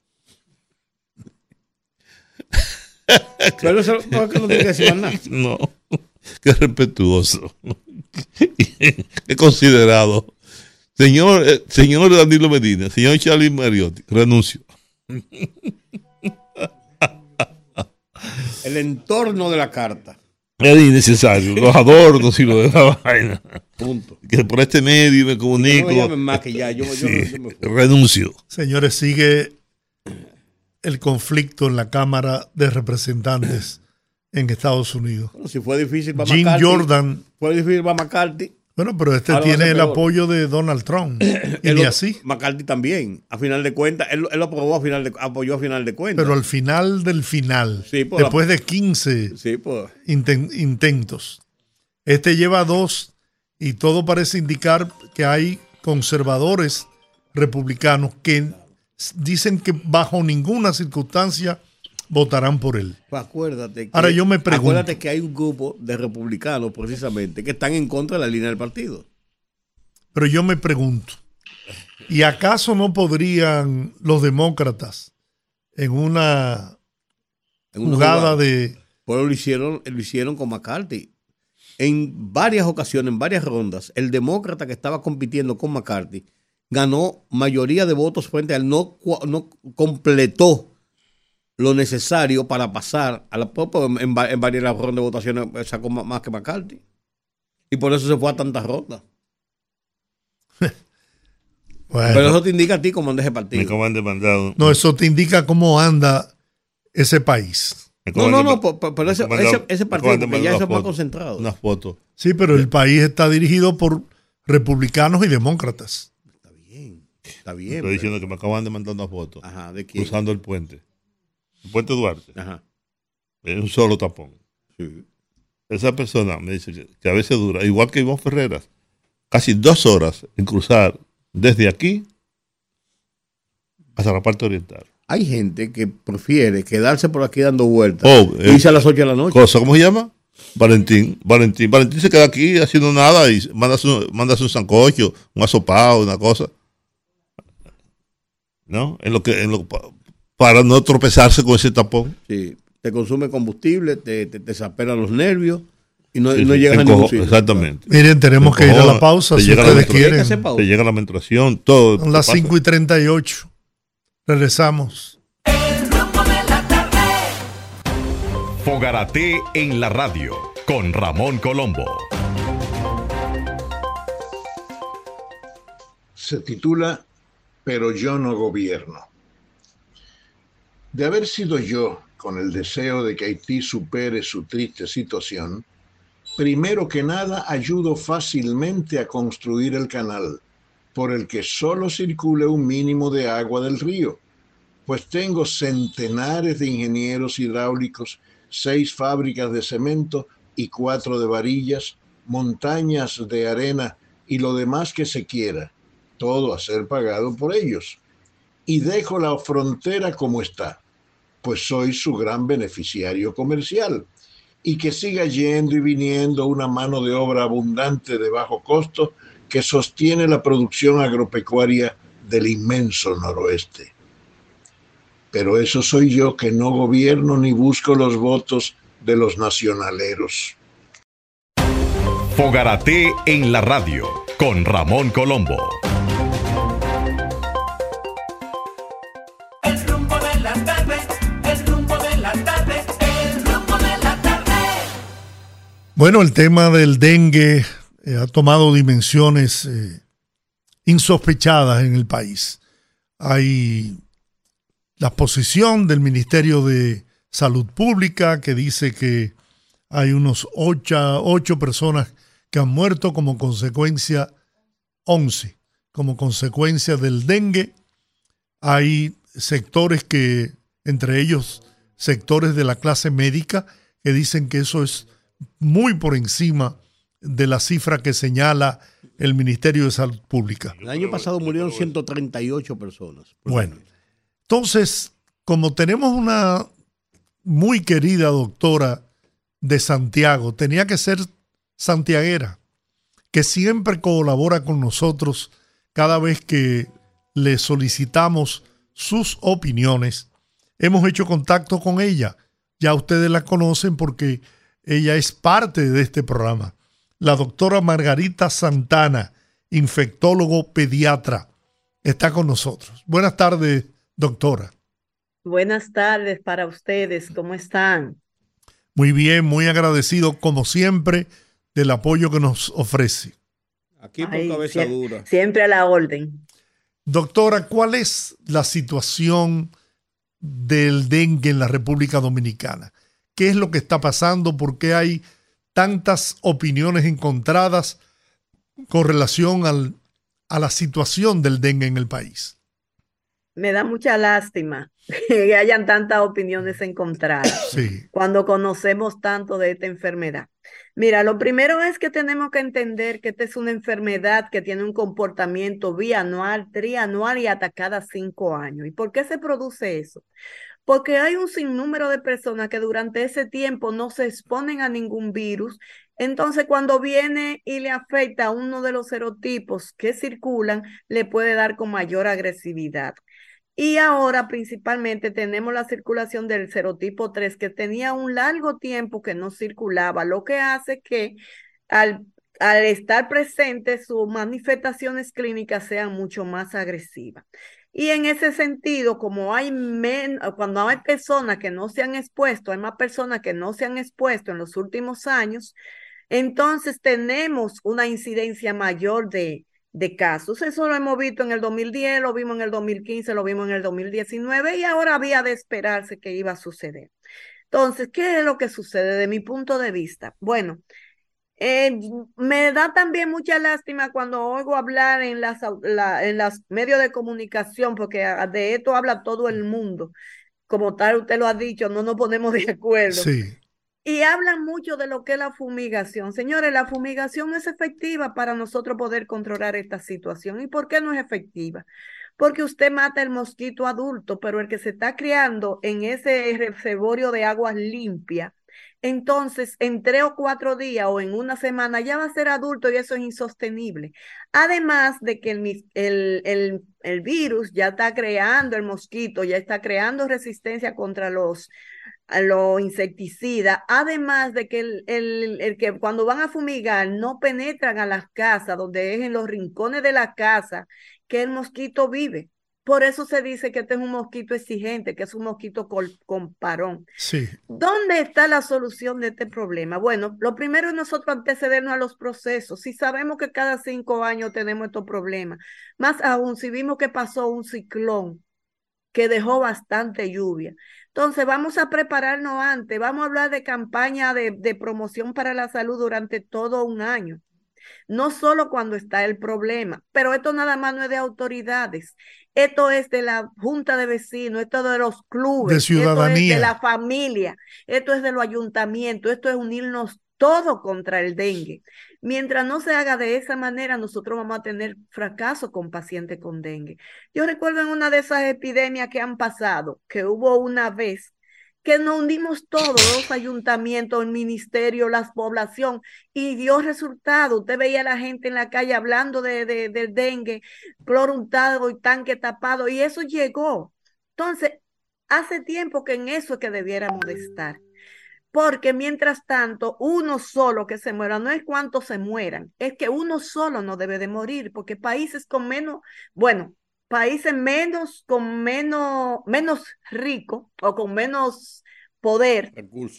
[LAUGHS] Pero eso no, no tiene que decir nada. [LAUGHS] No, qué respetuoso, [LAUGHS] qué considerado. Señor, eh, señor Danilo Medina, señor Charlie Mariotti, renuncio. [LAUGHS] el entorno de la carta. Es innecesario, los adornos y lo de la vaina. Punto. Que por este medio me comunico. No más que ya, yo, renuncio. Señores, sigue el conflicto en la Cámara de Representantes en Estados Unidos. si fue difícil para Jim Jordan. Fue difícil para McCarthy. Bueno, pero este tiene el apoyo de Donald Trump. [CLEARS THROAT] y así. McCarthy también. A final de cuentas, él, lo aprobó a final de, apoyó a final de cuentas. Pero al final del final, pues, después de 15 pues. intentos, este lleva dos y todo parece indicar que hay conservadores republicanos que dicen que bajo ninguna circunstancia votarán por él. Pues acuérdate que, Ahora yo me pregunto. Acuérdate que hay un grupo de republicanos precisamente que están en contra de la línea del partido. Pero yo me pregunto, ¿y acaso no podrían los demócratas en una, jugada, de... Pues lo hicieron, lo hicieron con McCarthy. En varias ocasiones, en varias rondas, el demócrata que estaba compitiendo con McCarthy ganó mayoría de votos frente al no, no completó lo necesario para pasar a la en, en, en varias rondas de votaciones eh, sacó más que McCarthy. Y por eso se fue a tantas rondas. [LAUGHS] Pero eso te indica a ti cómo anda ese partido. mandado. No, eso te indica cómo anda ese país. No, no, no, pero ese, ese, partido ya se más concentrado. Una foto. Sí, pero el país está dirigido por republicanos y demócratas. Está bien, está bien. Estoy diciendo que me acaban de mandar una foto. Ajá, ¿de Cruzando el puente. Puente Duarte. Ajá. Es un solo tapón. Esa persona me dice que, a veces dura, igual que Iván Ferreras, casi dos horas en cruzar desde aquí hasta la parte oriental. Hay gente que prefiere quedarse por aquí dando vueltas oh, irse a las 8 de la noche. Cosa, ¿Cómo se llama? Valentín, Valentín, Valentín se queda aquí haciendo nada y manda su, manda un sancocho, un asopado, una cosa. ¿No? En lo que, en lo, para no tropezarse con ese tapón. Sí, te consume combustible, te, te, los nervios y no, no llegas a ningún sitio. Exactamente. Miren, tenemos que ir a la pausa si ustedes quieren. Te llega la menstruación, todo. Son las 5 y 38. Regresamos. Fogarate en la radio con Ramón Colombo. Se titula Pero yo no gobierno. De haber sido yo con el deseo de que Haití supere su triste situación, primero que nada ayudo fácilmente a construir el canal, por el que solo circule un mínimo de agua del río, pues tengo centenares de ingenieros hidráulicos, seis fábricas de cemento y cuatro de varillas, montañas de arena y lo demás que se quiera, todo a ser pagado por ellos. Y dejo la frontera como está pues soy su gran beneficiario comercial. Y que siga yendo y viniendo una mano de obra abundante de bajo costo que sostiene la producción agropecuaria del inmenso noroeste. Pero eso soy yo que no gobierno ni busco los votos de los nacionaleros. Fogarate en la radio con Ramón Colombo. Bueno, el tema del dengue eh, ha tomado dimensiones eh, insospechadas en el país. Hay la posición del Ministerio de Salud Pública que dice que hay unos ocho, ocho personas que han muerto como consecuencia, once, como consecuencia del dengue. Hay sectores que, entre ellos sectores de la clase médica, que dicen que eso es muy por encima de la cifra que señala el Ministerio de Salud Pública. El año pasado murieron 138 personas. Bueno, entonces, como tenemos una muy querida doctora de Santiago, tenía que ser santiaguera, que siempre colabora con nosotros cada vez que le solicitamos sus opiniones. Hemos hecho contacto con ella. Ya ustedes la conocen porque ella es parte de este programa. La doctora Margarita Santana, infectólogo pediatra, está con nosotros. Buenas tardes, doctora. Buenas tardes para ustedes, ¿cómo están? Muy bien, muy agradecido como siempre del apoyo que nos ofrece. Aquí por cabeza dura. Siempre a la orden. Doctora, ¿cuál es la situación del dengue en la República Dominicana? Qué es lo que está pasando, por qué hay tantas opiniones encontradas con relación a la situación del dengue en el país. Me da mucha lástima [LAUGHS] que hayan tantas opiniones encontradas cuando conocemos tanto de esta enfermedad. Mira, lo primero es que tenemos que entender que esta es una enfermedad que tiene un comportamiento bianual, trianual y hasta cada cinco años. ¿Y por qué se produce eso? Porque hay un sinnúmero de personas que durante ese tiempo no se exponen a ningún virus. Entonces, cuando viene y le afecta a uno de los serotipos que circulan, le puede dar con mayor agresividad. Y ahora principalmente tenemos la circulación del serotipo 3 que tenía un largo tiempo que no circulaba, lo que hace que al, estar presente sus manifestaciones clínicas sean mucho más agresivas. Y en ese sentido, como hay men cuando hay personas que no se han expuesto, hay más personas que no se han expuesto en los últimos años, entonces tenemos una incidencia mayor de, de casos. Eso lo hemos visto en el 2010, lo vimos en el 2015, lo vimos en el 2019 y ahora había de esperarse que iba a suceder. Entonces, ¿qué es lo que sucede de mi punto de vista? Bueno, eh, me da también mucha lástima cuando oigo hablar en las, en los medios de comunicación, porque de esto habla todo el mundo. Como tal, usted lo ha dicho, no nos ponemos de acuerdo. y hablan mucho de lo que es la fumigación. Señores, la fumigación es efectiva para nosotros poder controlar esta situación. ¿Y por qué no es efectiva? Porque usted mata el mosquito adulto, pero el que se está criando en ese reservorio de aguas limpias, entonces en tres o cuatro días o en una semana ya va a ser adulto y eso es insostenible. Además de que el, el, el virus ya está creando, el mosquito ya está creando resistencia contra los los insecticidas, además de que el, el, que cuando van a fumigar no penetran a las casas, donde es en los rincones de la casa que el mosquito vive. Por eso se dice que este es un mosquito exigente, que es un mosquito con, parón. Sí. ¿Dónde está la solución de este problema? Bueno, lo primero es nosotros antecedernos a los procesos. Si sabemos que cada cinco años tenemos estos problemas, más aún si vimos que pasó un ciclón que dejó bastante lluvia. Entonces, vamos a prepararnos antes, vamos a hablar de campaña de, de promoción para la salud durante todo un año no solo cuando está el problema, pero esto nada más no es de autoridades, esto es de la junta de vecinos, esto es de los clubes, de ciudadanía, esto es de la familia, esto es de los ayuntamientos, esto es unirnos todo contra el dengue. Mientras no se haga de esa manera, nosotros vamos a tener fracaso con pacientes con dengue. Yo recuerdo en una de esas epidemias que han pasado, que hubo una vez que nos hundimos todos, los ayuntamientos, el ministerio, la población, y dio resultado. Usted veía a la gente en la calle hablando de, del dengue, cloro y tanque tapado, y eso llegó. Entonces, hace tiempo que en eso es que debiéramos de estar. Porque mientras tanto, uno solo que se muera, no es cuántos se mueran, es que uno solo no debe de morir, porque países con menos, bueno, países menos, con menos, menos ricos o con menos poder,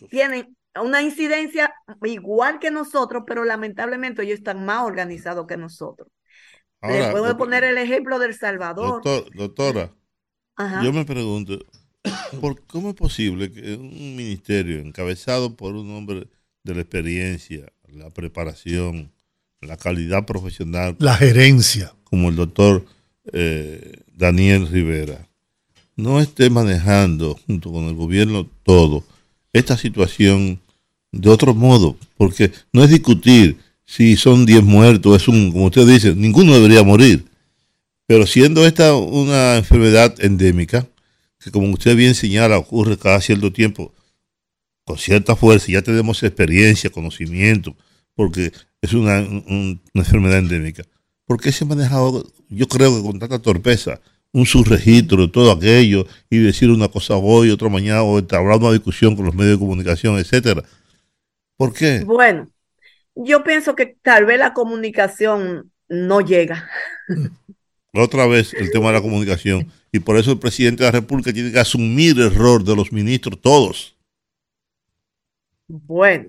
tienen una incidencia igual que nosotros, pero lamentablemente ellos están más organizados que nosotros. Les puedo poner el ejemplo del Salvador. doctora, yo me pregunto, [COUGHS] ¿por cómo es posible que un ministerio encabezado por un hombre de la experiencia, la preparación, la calidad profesional, la gerencia, como el doctor eh, Daniel Rivera. No esté manejando junto con el gobierno todo. Esta situación de otro modo, porque no es discutir si son 10 muertos, es un, como usted dice, ninguno debería morir, pero siendo esta una enfermedad endémica, que como usted bien señala, ocurre cada cierto tiempo, con cierta fuerza, ya tenemos experiencia, conocimiento, porque es una, una enfermedad endémica. ¿Por qué se ha manejado, yo creo que con tanta torpeza, un subregistro de todo aquello y decir una cosa hoy, otra mañana, o entablar una discusión con los medios de comunicación, etcétera? ¿Por qué? Bueno, yo pienso que tal vez la comunicación no llega. [LAUGHS] Otra vez el tema de la comunicación. Y por eso el presidente de la República tiene que asumir el error de los ministros, todos. Bueno,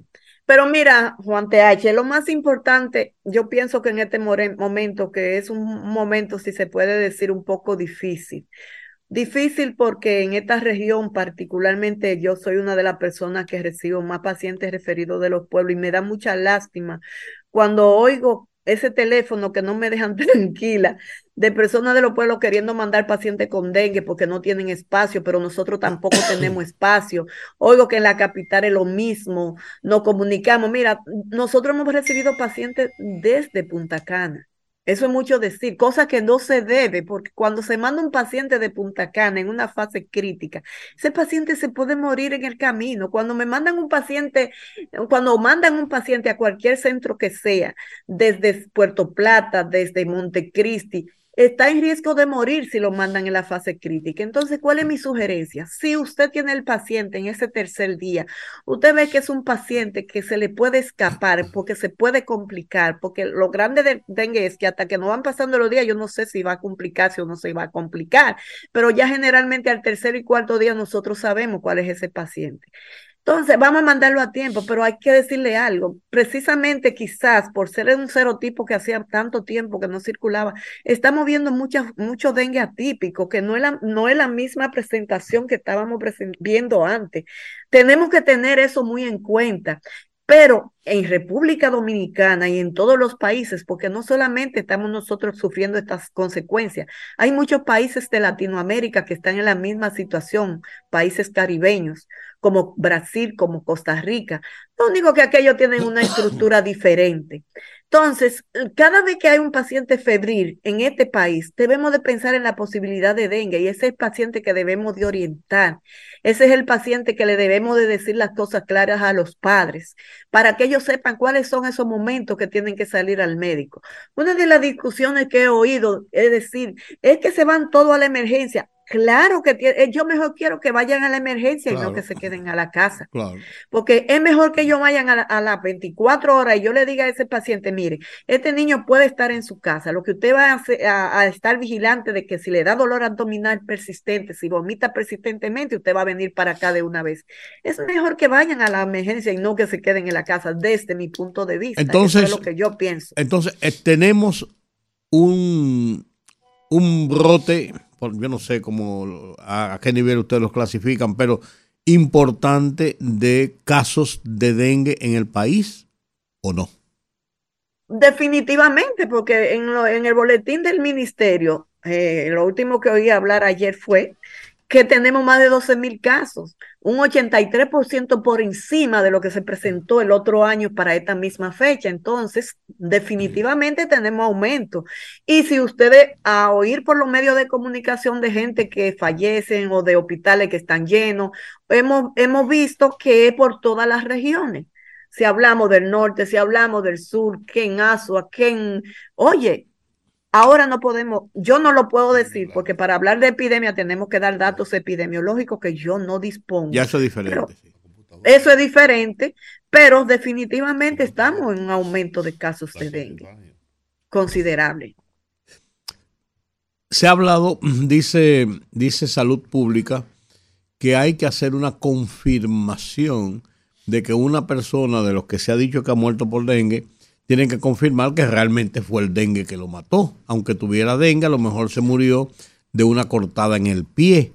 pero mira, Juan TH, lo más importante, yo pienso que en este momento, que es un momento, si se puede decir, un poco difícil. Difícil porque en esta región, particularmente yo soy una de las personas que recibo más pacientes referidos de los pueblos y me da mucha lástima cuando oigo ese teléfono que no me dejan [LAUGHS] tranquila de personas de los pueblos queriendo mandar pacientes con dengue porque no tienen espacio, pero nosotros tampoco tenemos [CLEARS THROAT] espacio. Oigo que en la capital es lo mismo, nos comunicamos. Mira, nosotros hemos recibido pacientes desde Punta Cana eso es mucho decir, cosa que no se debe, porque cuando se manda un paciente de Punta Cana en una fase crítica, ese paciente se puede morir en el camino. Cuando me mandan un paciente, cuando mandan un paciente a cualquier centro que sea, desde Puerto Plata, desde Montecristi, está en riesgo de morir si lo mandan en la fase crítica. Entonces, ¿cuál es mi sugerencia? Si usted tiene el paciente en ese tercer día, usted ve que es un paciente que se le puede escapar porque se puede complicar, porque lo grande de dengue es que hasta que no van pasando los días, yo no sé si va a complicarse o no se va a complicar, pero ya generalmente al tercer y cuarto día nosotros sabemos cuál es ese paciente. Entonces, vamos a mandarlo a tiempo, pero hay que decirle algo. Precisamente quizás por ser un serotipo que hacía tanto tiempo que no circulaba, estamos viendo mucho dengue atípico, que no es, la, no es la misma presentación que estábamos viendo antes. Tenemos que tener eso muy en cuenta. Pero en República Dominicana y en todos los países, porque no solamente estamos nosotros sufriendo estas consecuencias, hay muchos países de Latinoamérica que están en la misma situación, países caribeños, como Brasil, como Costa Rica. Lo único que aquellos tienen una estructura diferente. Entonces, cada vez que hay un paciente febril en este país, debemos de pensar en la posibilidad de dengue y ese es el paciente que debemos de orientar. Ese es el paciente que le debemos de decir las cosas claras a los padres para que ellos sepan cuáles son esos momentos que tienen que salir al médico. Una de las discusiones que he oído es decir, es que se van todos a la emergencia. Claro que eh, yo mejor quiero que vayan a la emergencia y no que se queden a la casa. Claro. Porque es mejor que ellos vayan a, las 24 horas y yo le diga a ese paciente, mire, este niño puede estar en su casa. Lo que usted va a, a, estar vigilante de que si le da dolor abdominal persistente, si vomita persistentemente, usted va a venir para acá de una vez. Es mejor que vayan a la emergencia y no que se queden en la casa, desde mi punto de vista. Entonces, es lo que yo pienso. Entonces, eh, tenemos un, un brote yo no sé cómo, a, qué nivel ustedes los clasifican, pero importante de casos de dengue en el país o no? Definitivamente, porque en, en el boletín del ministerio, eh, lo último que oí hablar ayer fue que tenemos más de 12 mil casos, un 83% por encima de lo que se presentó el otro año para esta misma fecha. Entonces, definitivamente tenemos aumento. Y si ustedes a oír por los medios de comunicación de gente que fallecen o de hospitales que están llenos, hemos, hemos visto que es por todas las regiones. Si hablamos del norte, si hablamos del sur, que en Asua, que en... Oye, Ahora no podemos, yo no lo puedo decir porque para hablar de epidemia tenemos que dar datos epidemiológicos que yo no dispongo. Ya eso es diferente. Eso es diferente, pero definitivamente estamos en un aumento de casos de dengue considerable. Se ha hablado, [CLEARS THROAT] dice, dice Salud Pública, que hay que hacer una confirmación de que una persona de los que se ha dicho que ha muerto por dengue tienen que confirmar que realmente fue el dengue que lo mató. Aunque tuviera dengue, a lo mejor se murió de una cortada en el pie,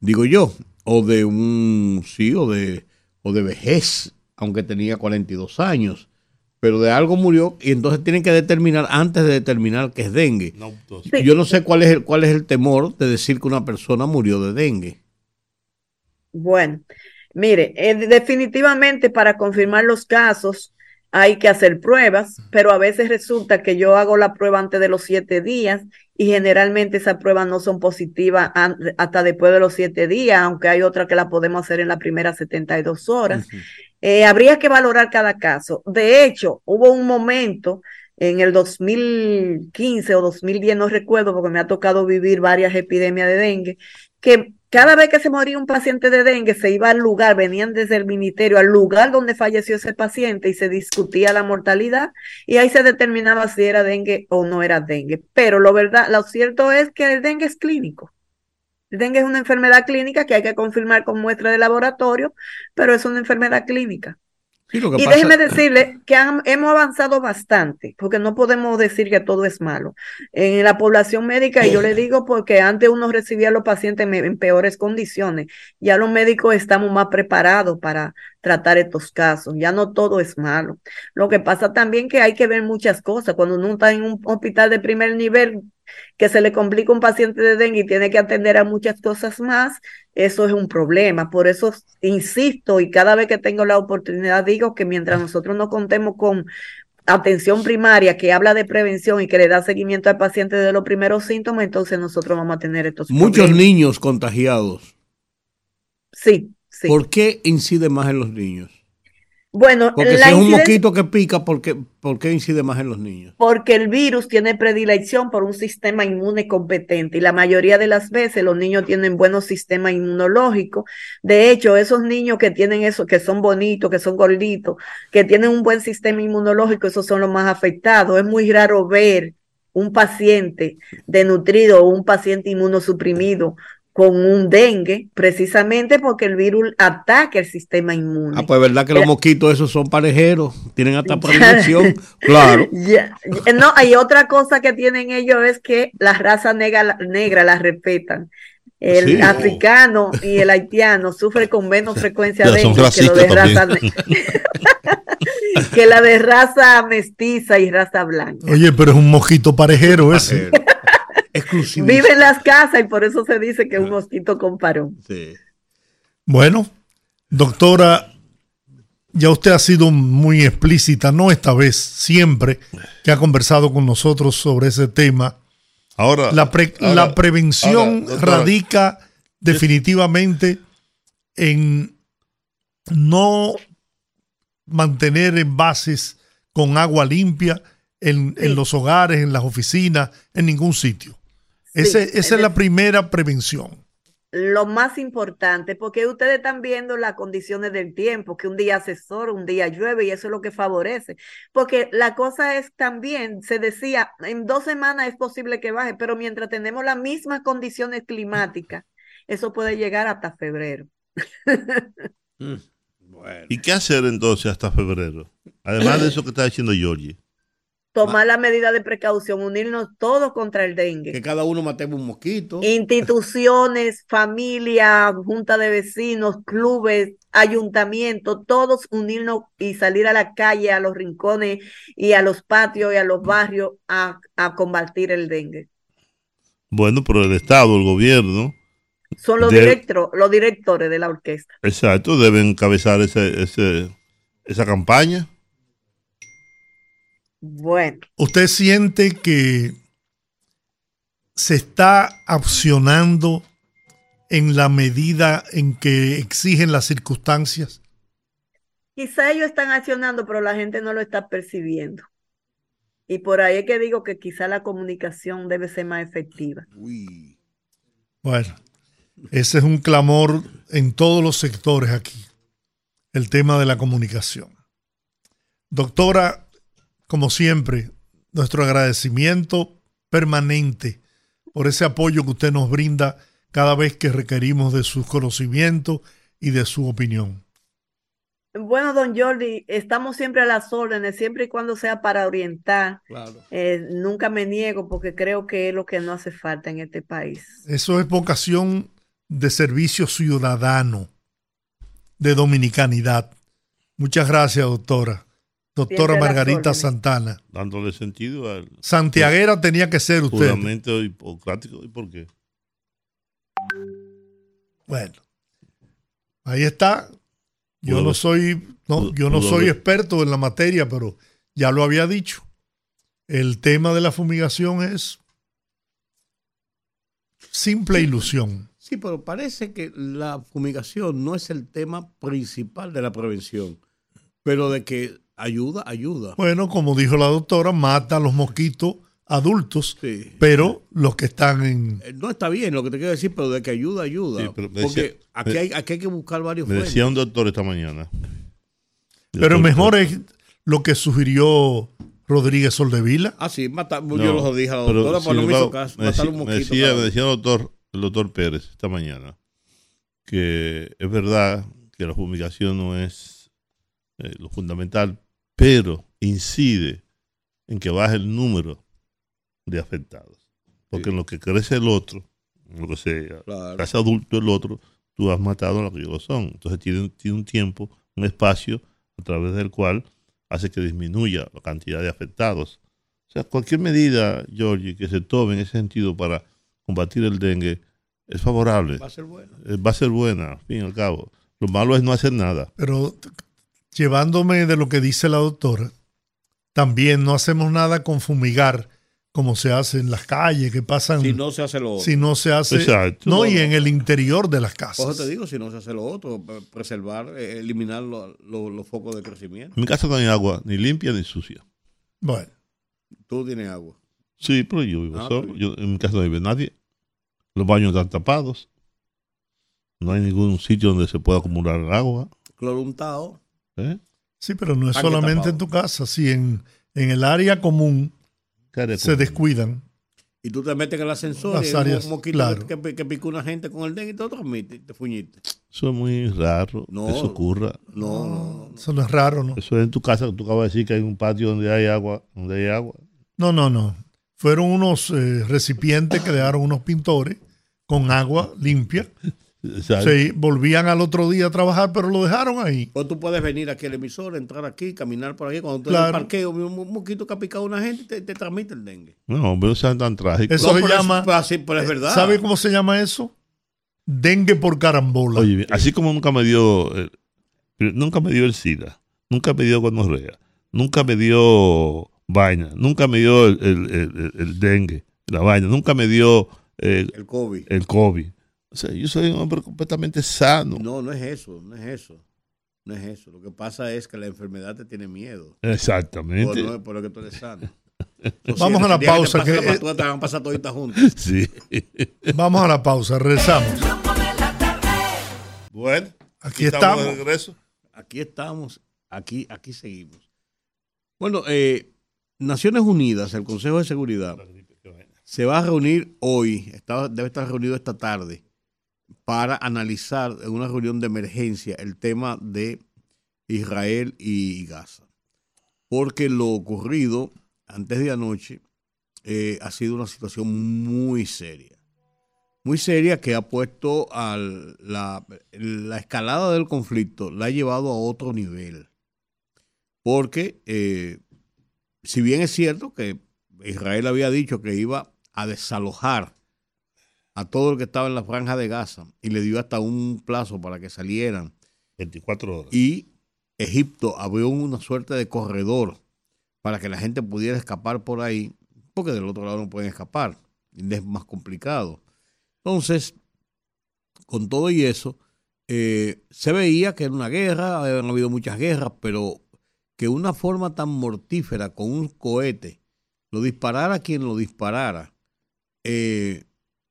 digo yo, o de un, sí, o de, o de vejez, aunque tenía 42 años. Pero de algo murió y entonces tienen que determinar, antes de determinar que es dengue. Yo no sé cuál es, el, cuál es el temor de decir que una persona murió de dengue. Bueno, mire, eh, definitivamente para confirmar los casos, hay que hacer pruebas, pero a veces resulta que yo hago la prueba antes de los siete días y generalmente esas pruebas no son positivas hasta después de los siete días, aunque hay otra que la podemos hacer en las primeras 72 horas. Eh, habría que valorar cada caso. De hecho, hubo un momento en el 2015 o 2010, no recuerdo porque me ha tocado vivir varias epidemias de dengue, que cada vez que se moría un paciente de dengue, se iba al lugar, venían desde el ministerio al lugar donde falleció ese paciente y se discutía la mortalidad y ahí se determinaba si era dengue o no era dengue. Pero lo verdad, lo cierto es que el dengue es clínico. El dengue es una enfermedad clínica que hay que confirmar con muestra de laboratorio, pero es una enfermedad clínica y déjeme decirle que hemos avanzado bastante, porque no podemos decir que todo es malo. En la población médica, y yo le digo porque antes uno recibía a los pacientes en peores condiciones, ya los médicos estamos más preparados para tratar estos casos, ya no todo es malo. Lo que pasa también que hay que ver muchas cosas. Cuando uno está en un hospital de primer nivel, que se le complica un paciente de dengue y tiene que atender a muchas cosas más, eso es un problema. Por eso insisto y cada vez que tengo la oportunidad digo que mientras nosotros no contemos con atención primaria que habla de prevención y que le da seguimiento al paciente de los primeros síntomas, entonces nosotros vamos a tener estos Muchos niños contagiados. Sí, sí. ¿Por qué incide más en los niños? Bueno, porque si es un mosquito que pica, ¿por qué, ¿por qué, incide más en los niños? Porque el virus tiene predilección por un sistema inmune competente y la mayoría de las veces los niños tienen buenos sistemas inmunológicos. De hecho, esos niños que tienen eso, que son bonitos, que son gorditos, que tienen un buen sistema inmunológico, esos son los más afectados. Es muy raro ver un paciente denutrido o un paciente inmunosuprimido con un dengue, precisamente porque el virus ataca el sistema inmune. Ah, pues verdad que los mosquitos esos son parejeros, tienen hasta [LAUGHS] protección, claro. [LAUGHS] No, hay otra cosa que tienen ellos es que la raza negra, negra la respetan. El africano y el haitiano sufre con menos frecuencia de que, de raza, [LAUGHS] que la de raza mestiza y raza blanca. Oye, pero es un mosquito parejero ese. Vive en las casas y por eso se dice que es un ah. mosquito con parón. Bueno, doctora, ya usted ha sido muy explícita, no esta vez, siempre que ha conversado con nosotros sobre ese tema. Ahora, la, la prevención radica definitivamente en no mantener envases con agua limpia en, los hogares, en las oficinas, en ningún sitio. Esa es la primera prevención lo más importante, porque ustedes están viendo las condiciones del tiempo, que un día hace sol, un día llueve y eso es lo que favorece. Porque la cosa es también, se decía, en dos semanas es posible que baje, pero mientras tenemos las mismas condiciones climáticas, eso puede llegar hasta febrero. Mm, ¿Y qué hacer entonces hasta febrero? Además de [CLEARS THROAT] eso que está diciendo Georgie tomar la medida de precaución, unirnos todos contra el dengue. Que cada uno matemos un mosquito. Instituciones, familia, junta de vecinos, clubes, ayuntamientos, todos unirnos y salir a la calle, a los rincones y a los patios y a los barrios a, combatir el dengue. Bueno, pero el Estado, el gobierno. Son los, los directores de la orquesta. Exacto, deben encabezar ese, ese, esa campaña. Bueno. ¿Usted siente que se está accionando en la medida en que exigen las circunstancias? Quizá ellos están accionando, pero la gente no lo está percibiendo. Y por ahí es que digo que quizá la comunicación debe ser más efectiva. Bueno, ese es un clamor en todos los sectores aquí, el tema de la comunicación. Doctora, como siempre, nuestro agradecimiento permanente por ese apoyo que usted nos brinda cada vez que requerimos de sus conocimientos y de su opinión. Bueno, don Jordi, estamos siempre a las órdenes, siempre y cuando sea para orientar. Eh, nunca me niego porque creo que es lo que no hace falta en este país. Eso es vocación de servicio ciudadano, de dominicanidad. Muchas gracias, doctora. Doctora Margarita Santana. Dándole sentido al. Santiaguera tenía que ser usted. Juramento hipocrático. ¿Y por qué? Bueno, ahí está. Yo no soy, no, yo no soy experto en la materia, pero ya lo había dicho. El tema de la fumigación es simple ilusión. Sí, pero parece que la fumigación no es el tema principal de la prevención, pero de que Ayuda, ayuda. Bueno, como dijo la doctora, mata a los mosquitos adultos, pero los que están en... Eh, no está bien lo que te quiero decir, pero de que ayuda, ayuda. porque aquí, hay, aquí hay que buscar varios... Me decía un doctor esta mañana. Pero mejor es lo que sugirió Rodríguez Soldevila. Ah, sí, mata, yo lo dije a la doctora, pero, no me hizo caso. Me decía, un mosquito, me decía, me decía el, doctor, el doctor Pérez esta mañana que es verdad que la fumigación no es eh, lo fundamental, pero incide en que baje el número de afectados. Porque en lo que crece el otro, en lo que se hace adulto el otro, tú has matado a los que lo son. Entonces tiene, tiene un tiempo, un espacio a través del cual hace que disminuya la cantidad de afectados. O sea, cualquier medida, Georgie, que se tome en ese sentido para combatir el dengue es favorable. Va a ser buena. Eh, va a ser buena, al fin y al cabo. Lo malo es no hacer nada. Pero llevándome de lo que dice la doctora, también no hacemos nada con fumigar como se hace en las calles, que pasan. Si no se hace lo otro. Si no se hace. No, y en el interior de las casas. Por te digo, si no se hace lo otro, preservar, eh, eliminar los focos de crecimiento. En mi casa no hay agua, ni limpia ni sucia. Bueno. Tú tienes agua. Sí, pero yo vivo ah, solo. Yo, en mi casa no vive nadie. Los baños están tapados. No hay ningún sitio donde se pueda acumular agua. Cloro untado. ¿Eh? Sí, pero no es solamente en tu casa, sí, en, en el área común se descuidan. Y tú te metes en el ascensor Las áreas, claro. que, que, picó una gente con el dengue y te transmite, te fuñiste. Eso es muy raro no, eso ocurra. No, no, Eso no es raro, ¿no? Eso es en tu casa, tú acabas de decir que hay un patio donde hay agua, donde hay agua. No, no, no. Fueron unos eh, recipientes que dejaron unos pintores con agua limpia. Sí, volvían al otro día a trabajar, pero lo dejaron ahí. Pues tú puedes venir aquí al emisor, entrar aquí, caminar por aquí. Cuando tú claro. en el parqueo, un mosquito que ha picado a una gente, te, te transmite el dengue. No, pero eso es tan trágico. Eso se llama. Eso, pero es verdad. ¿Sabe cómo se llama eso? Dengue por carambola. Oye, así como nunca me dio. Eh, nunca me dio el SIDA, nunca me dio gonorrea, nunca me dio vaina, nunca me dio el, el, el, dengue, la vaina, nunca me dio. Eh, el COVID. El COVID o sea, yo soy un hombre completamente sano. No, no es eso, no es eso. No es eso. Lo que pasa es que la enfermedad te tiene miedo. Exactamente. Por, no, por lo que tú eres sano. [LAUGHS] Vamos a la pausa. Que, que te, van a pasar toditas juntas. [LAUGHS] Sí. Vamos a la pausa, rezamos. Bueno, aquí, estamos. de regreso. Aquí estamos, aquí, aquí seguimos. Bueno, eh, Naciones Unidas, el Consejo de Seguridad, se va a reunir hoy, debe estar reunido esta tarde, para analizar en una reunión de emergencia el tema de Israel y Gaza. Porque lo ocurrido antes de anoche eh, ha sido una situación muy seria. Muy seria que ha puesto a la, escalada del conflicto, la ha llevado a otro nivel. Porque eh, si bien es cierto que Israel había dicho que iba a desalojar a todo el que estaba en la franja de Gaza y le dio hasta un plazo para que salieran. 24 horas. Y Egipto abrió una suerte de corredor para que la gente pudiera escapar por ahí, porque del otro lado no pueden escapar, es más complicado. Entonces, con todo y eso, eh, se veía que era una guerra, habían habido muchas guerras, pero que una forma tan mortífera con un cohete lo disparara quien lo disparara, eh,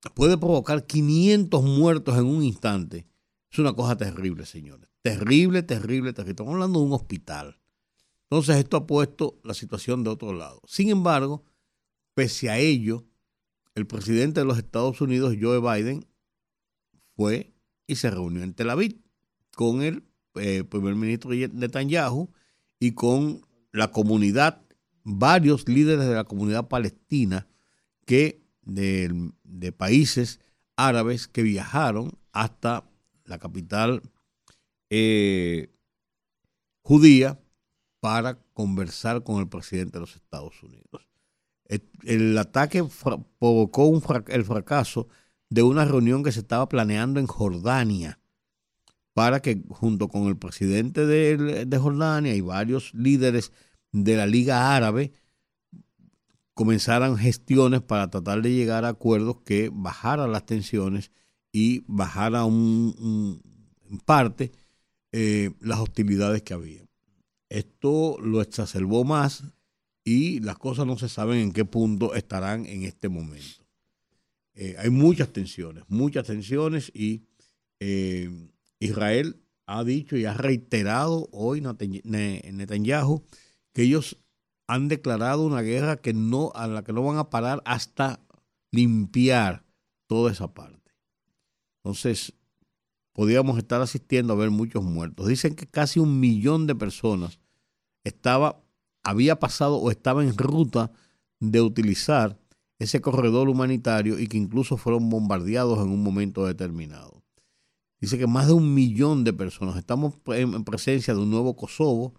puede provocar 500 muertos en un instante. Es una cosa terrible, señores. Terrible, terrible, terrible. Estamos hablando de un hospital. Entonces esto ha puesto la situación de otro lado. Sin embargo, pese a ello, el presidente de los Estados Unidos, Joe Biden, fue y se reunió en Tel Aviv con el eh, primer ministro Netanyahu y con la comunidad, varios líderes de la comunidad palestina que de, países árabes que viajaron hasta la capital eh, judía para conversar con el presidente de los Estados Unidos. El, ataque provocó el fracaso de una reunión que se estaba planeando en Jordania para que junto con el presidente de, de Jordania y varios líderes de la Liga Árabe comenzaran gestiones para tratar de llegar a acuerdos que bajaran las tensiones y bajara un, en parte eh, las hostilidades que había. Esto lo exacerbó más y las cosas no se saben en qué punto estarán en este momento. Eh, hay muchas tensiones, muchas tensiones y eh, Israel ha dicho y ha reiterado hoy Netanyahu que ellos han declarado una guerra que no, a la que no van a parar hasta limpiar toda esa parte. Entonces, podríamos estar asistiendo a ver muchos muertos. Dicen que casi un millón de personas estaba, había pasado o estaba en ruta de utilizar ese corredor humanitario y que incluso fueron bombardeados en un momento determinado. Dice que más de un millón de personas. Estamos en presencia de un nuevo Kosovo,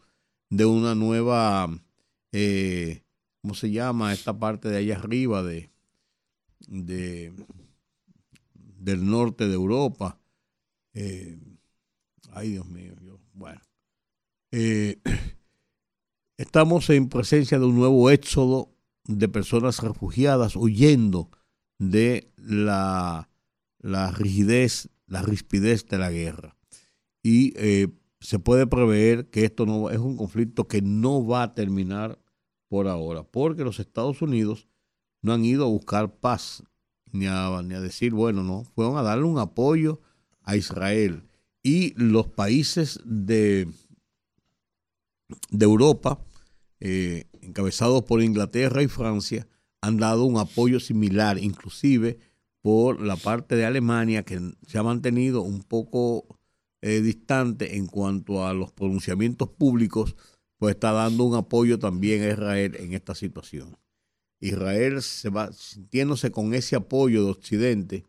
de una nueva eh, ¿cómo se llama? Esta parte de allá arriba de, de del norte de Europa. Eh, ay, Dios mío, bueno. Eh, [CLEARS THROAT] estamos en presencia de un nuevo éxodo de personas refugiadas huyendo de la, la rigidez, la rispidez de la guerra. Y se puede prever que esto no es un conflicto que no va a terminar por ahora, porque los Estados Unidos no han ido a buscar paz, ni a, ni a decir, bueno, no, fueron a darle un apoyo a Israel. Y los países de, de Europa, eh, encabezados por Inglaterra y Francia, han dado un apoyo similar, inclusive por la parte de Alemania, que se ha mantenido un poco eh, distante en cuanto a los pronunciamientos públicos pues está dando un apoyo también a Israel en esta situación. Israel se va sintiéndose con ese apoyo de Occidente,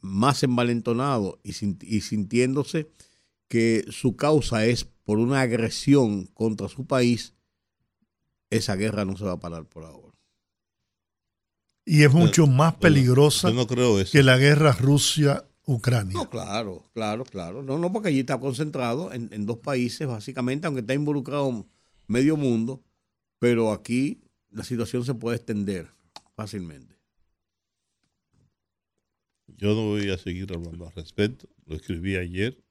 más envalentonado y, y sintiéndose que su causa es por una agresión contra su país, esa guerra no se va a parar por ahora. Y es mucho más peligrosa que la guerra Rusia-Ucrania. No, claro, claro, claro. No, no, porque allí está concentrado en, en dos países, básicamente, aunque está involucrado medio mundo, pero aquí la situación se puede extender fácilmente. Yo no voy a seguir hablando al respecto. Lo escribí ayer.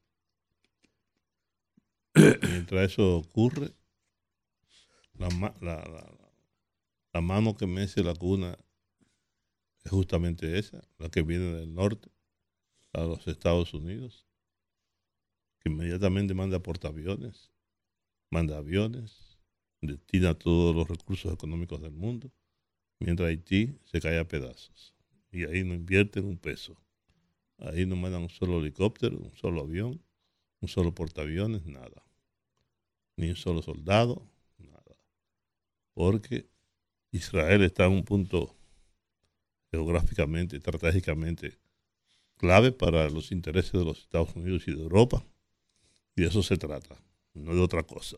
[COUGHS] Mientras eso ocurre, la, la, mano que mece la cuna es justamente esa, la que viene del norte, a los Estados Unidos, que inmediatamente manda portaaviones, manda aviones, destina todos los recursos económicos del mundo, mientras Haití se cae a pedazos y ahí no invierten un peso. Ahí no mandan un solo helicóptero, un solo avión, un solo portaaviones, nada. Ni un solo soldado, nada. Porque Israel está en un punto geográficamente, estratégicamente clave para los intereses de los Estados Unidos y de Europa. Y de eso se trata, no de otra cosa.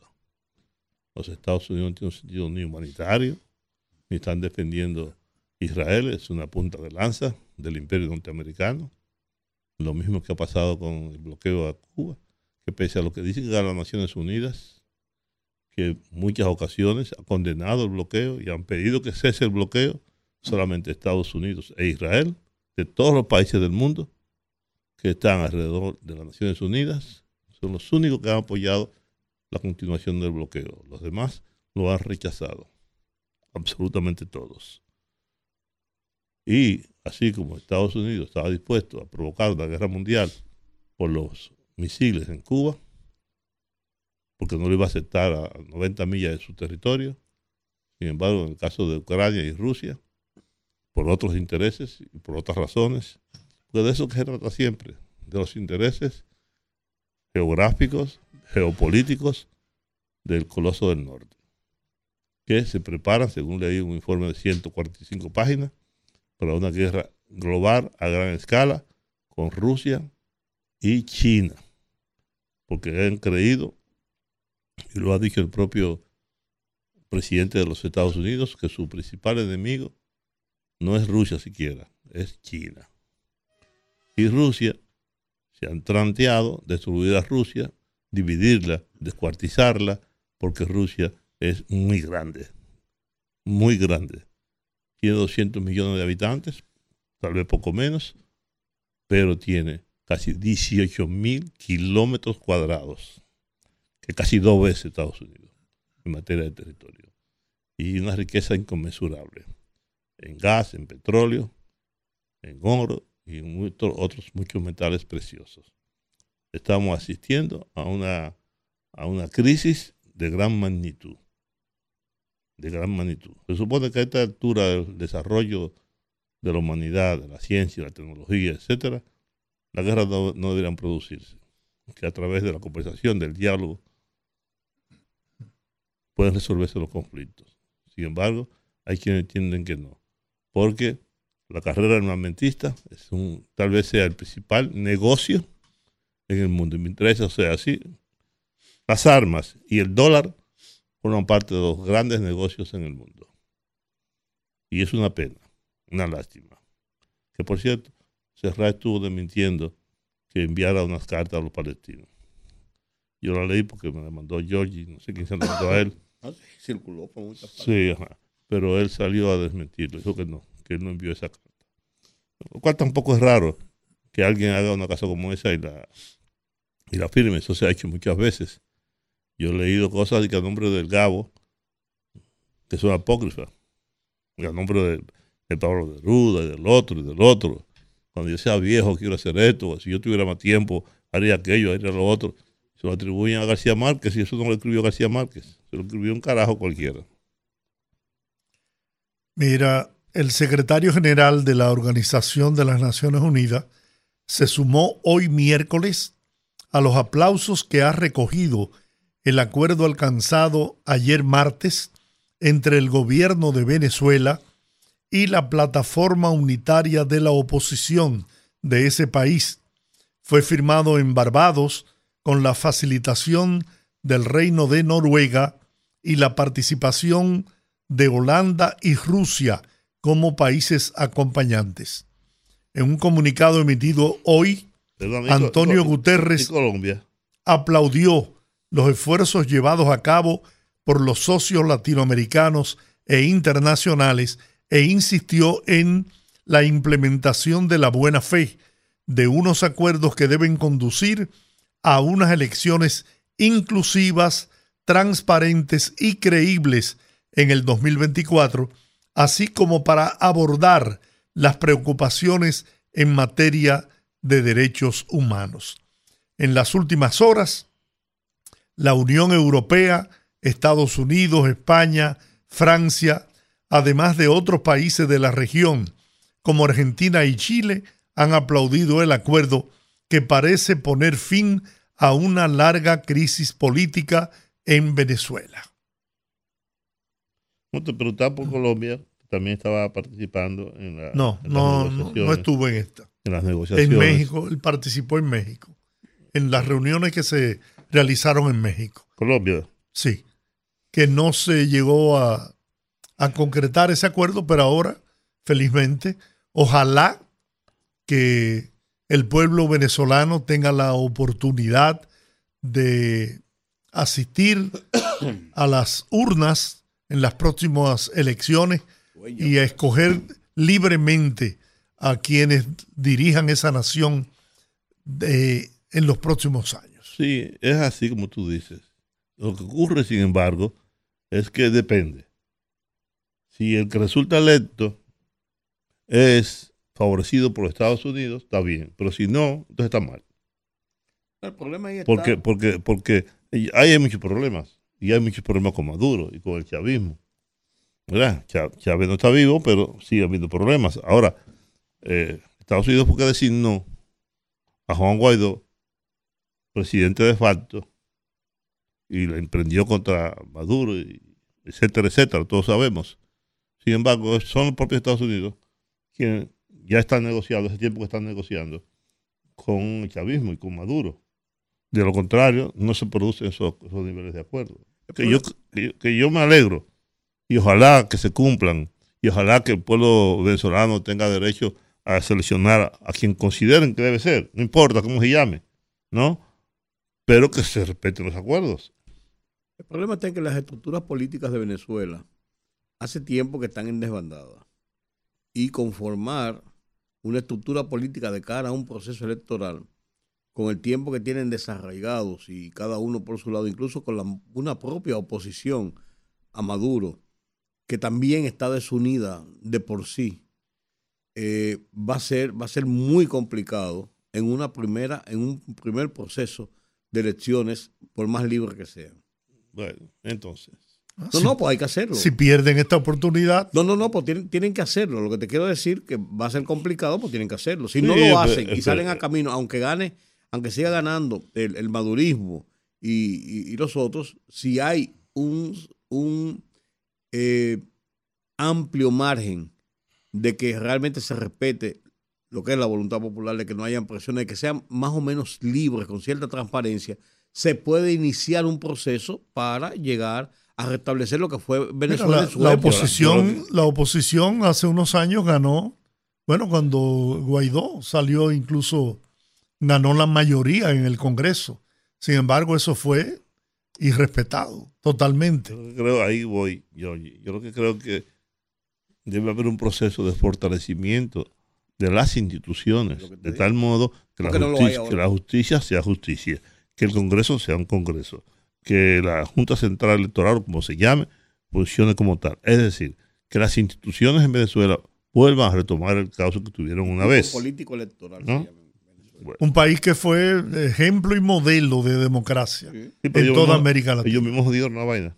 Los Estados Unidos no tienen un sentido ni humanitario, ni están defendiendo Israel es una punta de lanza del imperio norteamericano. Lo mismo que ha pasado con el bloqueo a Cuba, que pese a lo que dicen las Naciones Unidas, que en muchas ocasiones ha condenado el bloqueo y han pedido que cese el bloqueo, solamente Estados Unidos e Israel, de todos los países del mundo que están alrededor de las Naciones Unidas, son los únicos que han apoyado la continuación del bloqueo. Los demás lo han rechazado, absolutamente todos. Y así como Estados Unidos estaba dispuesto a provocar una guerra mundial por los misiles en Cuba, porque no lo iba a aceptar a 90 millas de su territorio, sin embargo, en el caso de Ucrania y Rusia, por otros intereses y por otras razones, porque de eso que se trata siempre, de los intereses geográficos, geopolíticos del coloso del norte, que se preparan, según leí un informe de 145 páginas, para una guerra global a gran escala con Rusia y China, porque han creído, y lo ha dicho el propio presidente de los Estados Unidos, que su principal enemigo no es Rusia siquiera, es China. Y Rusia se han planteado destruir a Rusia, dividirla, descuartizarla, porque Rusia es muy grande, muy grande tiene 200 millones de habitantes, tal vez poco menos, pero tiene casi 18 mil kilómetros cuadrados, que casi dos veces Estados Unidos en materia de territorio. Y una riqueza inconmensurable en gas, en petróleo, en oro y en otros muchos metales preciosos. Estamos asistiendo a una, a una crisis de gran magnitud de gran magnitud. Se supone que a esta altura del desarrollo de la humanidad, de la ciencia, la tecnología, etcétera, las guerras no, deberían producirse. Que a través de la conversación, del diálogo, pueden resolverse los conflictos. Sin embargo, hay quienes entienden que no. Porque la carrera armamentista es un, tal vez sea el principal negocio en el mundo. Y me interesa, o sea, así, las armas y el dólar forman parte de los grandes negocios en el mundo. Y es una pena, una lástima. Que por cierto, Serra estuvo desmintiendo que enviara unas cartas a los palestinos. Yo la leí porque me la mandó Georgie, no sé quién se la mandó a él. [LAUGHS] Ah, circuló por muchas partes. Sí, pero él salió a desmentirlo, dijo que no, que él no envió esa carta. Lo cual tampoco es raro que alguien haga una cosa como esa y la, y la firme, eso se ha hecho muchas veces. Yo he leído cosas que a nombre del Gabo, que son apócrifas, y a nombre de, de Pablo de Ruda y del otro y del otro. Cuando yo sea viejo quiero hacer esto, si yo tuviera más tiempo haría aquello, haría lo otro. Se lo atribuyen a García Márquez y eso no lo escribió García Márquez, se lo escribió un carajo cualquiera. Mira, el secretario general de la Organización de las Naciones Unidas se sumó hoy miércoles a los aplausos que ha recogido el acuerdo alcanzado ayer martes entre el gobierno de Venezuela y la plataforma unitaria de la oposición de ese país. Fue firmado en Barbados con la facilitación del Reino de Noruega y la participación de Holanda y Rusia como países acompañantes. En un comunicado emitido hoy, Antonio Guterres aplaudió los esfuerzos llevados a cabo por los socios latinoamericanos e internacionales e insistió en la implementación de la buena fe de unos acuerdos que deben conducir a unas elecciones inclusivas, transparentes y creíbles en el 2024, así como para abordar las preocupaciones en materia de derechos humanos. En las últimas horas, la Unión Europea, Estados Unidos, España, Francia, además de otros países de la región, como Argentina y Chile, han aplaudido el acuerdo que parece poner fin a una larga crisis política en Venezuela. No te preguntaba por Colombia, también estaba participando en la. No, no, no, estuvo en esta. En las negociaciones. En México, él participó en México, en las reuniones que se realizaron en México. Colombia. Sí, que no se llegó a, a concretar ese acuerdo, pero ahora, felizmente, ojalá que el pueblo venezolano tenga la oportunidad de asistir a las urnas en las próximas elecciones y a escoger libremente a quienes dirijan esa nación en los próximos años. Sí, es así como tú dices. Lo que ocurre, sin embargo, es que depende si el que resulta electo es favorecido por Estados Unidos, está bien, pero si no, entonces está mal. El problema ahí está. Porque, porque, porque hay muchos problemas, y hay muchos problemas con Maduro y con el chavismo. ¿Verdad? Chávez no está vivo, pero sigue habiendo problemas. Ahora, eh, Estados Unidos, ¿por qué decir no a Juan Guaidó, presidente de facto, y le emprendió contra Maduro, y etcétera, etcétera, todos sabemos. Sin embargo, son los propios Estados Unidos quienes ya están negociando, hace tiempo que están negociando con el chavismo y con Maduro. De lo contrario, no se producen esos, niveles de acuerdo. Que yo, que yo me alegro y ojalá que se cumplan y ojalá que el pueblo venezolano tenga derecho a seleccionar a quien consideren que debe ser, no importa cómo se llame, ¿no? Pero que se respeten los acuerdos. El problema está en que las estructuras políticas de Venezuela hace tiempo que están en desbandada. Y conformar una estructura política de cara a un proceso electoral, con el tiempo que tienen desarraigados y cada uno por su lado, incluso con una propia oposición a Maduro, que también está desunida de por sí, eh, va, a ser, va a ser muy complicado en, una primera, en un primer proceso de elecciones, por más libre que sean. Bueno, entonces. No, no, pues hay que hacerlo. Si pierden esta oportunidad. No, no, no, pues tienen, tienen que hacerlo. Lo que te quiero decir que va a ser complicado, pues tienen que hacerlo. Si no lo hacen y salen a camino, aunque gane, aunque siga ganando el, madurismo y, los otros, si hay un, un eh, amplio margen de que realmente se respete lo que es la voluntad popular, de que no haya presiones, de que sean más o menos libres, con cierta transparencia, se puede iniciar un proceso para llegar a restablecer lo que fue Venezuela la, en su la oposición la oposición hace unos años ganó bueno cuando Guaidó salió incluso ganó la mayoría en el Congreso sin embargo eso fue irrespetado totalmente yo creo ahí voy yo yo lo que creo que debe haber un proceso de fortalecimiento de las instituciones de tal modo que que la justicia sea justicia que el Congreso sea un Congreso que la Junta Central Electoral, como se llame, funcione como tal. Es decir, que las instituciones en Venezuela vuelvan a retomar el caso que tuvieron una vez. Político electoral. Un país que fue ejemplo y modelo de democracia en toda América Latina. Ellos mismos dieron la vaina.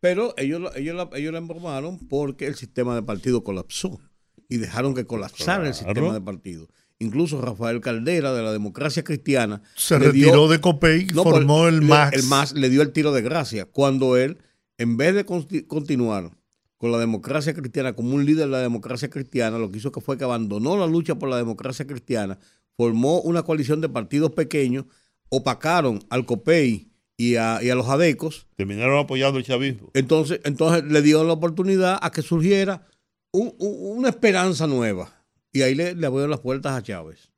Pero ellos, ellos, la, ellos la embromaron porque el sistema de partido colapsó y dejaron que colapsara el sistema de partido. Incluso Rafael Caldera de la democracia cristiana se retiró de COPEI, formó el MAS. El MAS le dio el tiro de gracia cuando él, en vez de continuar con la democracia cristiana como un líder de la democracia cristiana, lo que hizo que fue que abandonó la lucha por la democracia cristiana, formó una coalición de partidos pequeños, opacaron al COPEI y a, los adecos. Terminaron apoyando el chavismo. Entonces, entonces le dio la oportunidad a que surgiera una esperanza nueva. Y ahí le, le abrieron las puertas a Chávez.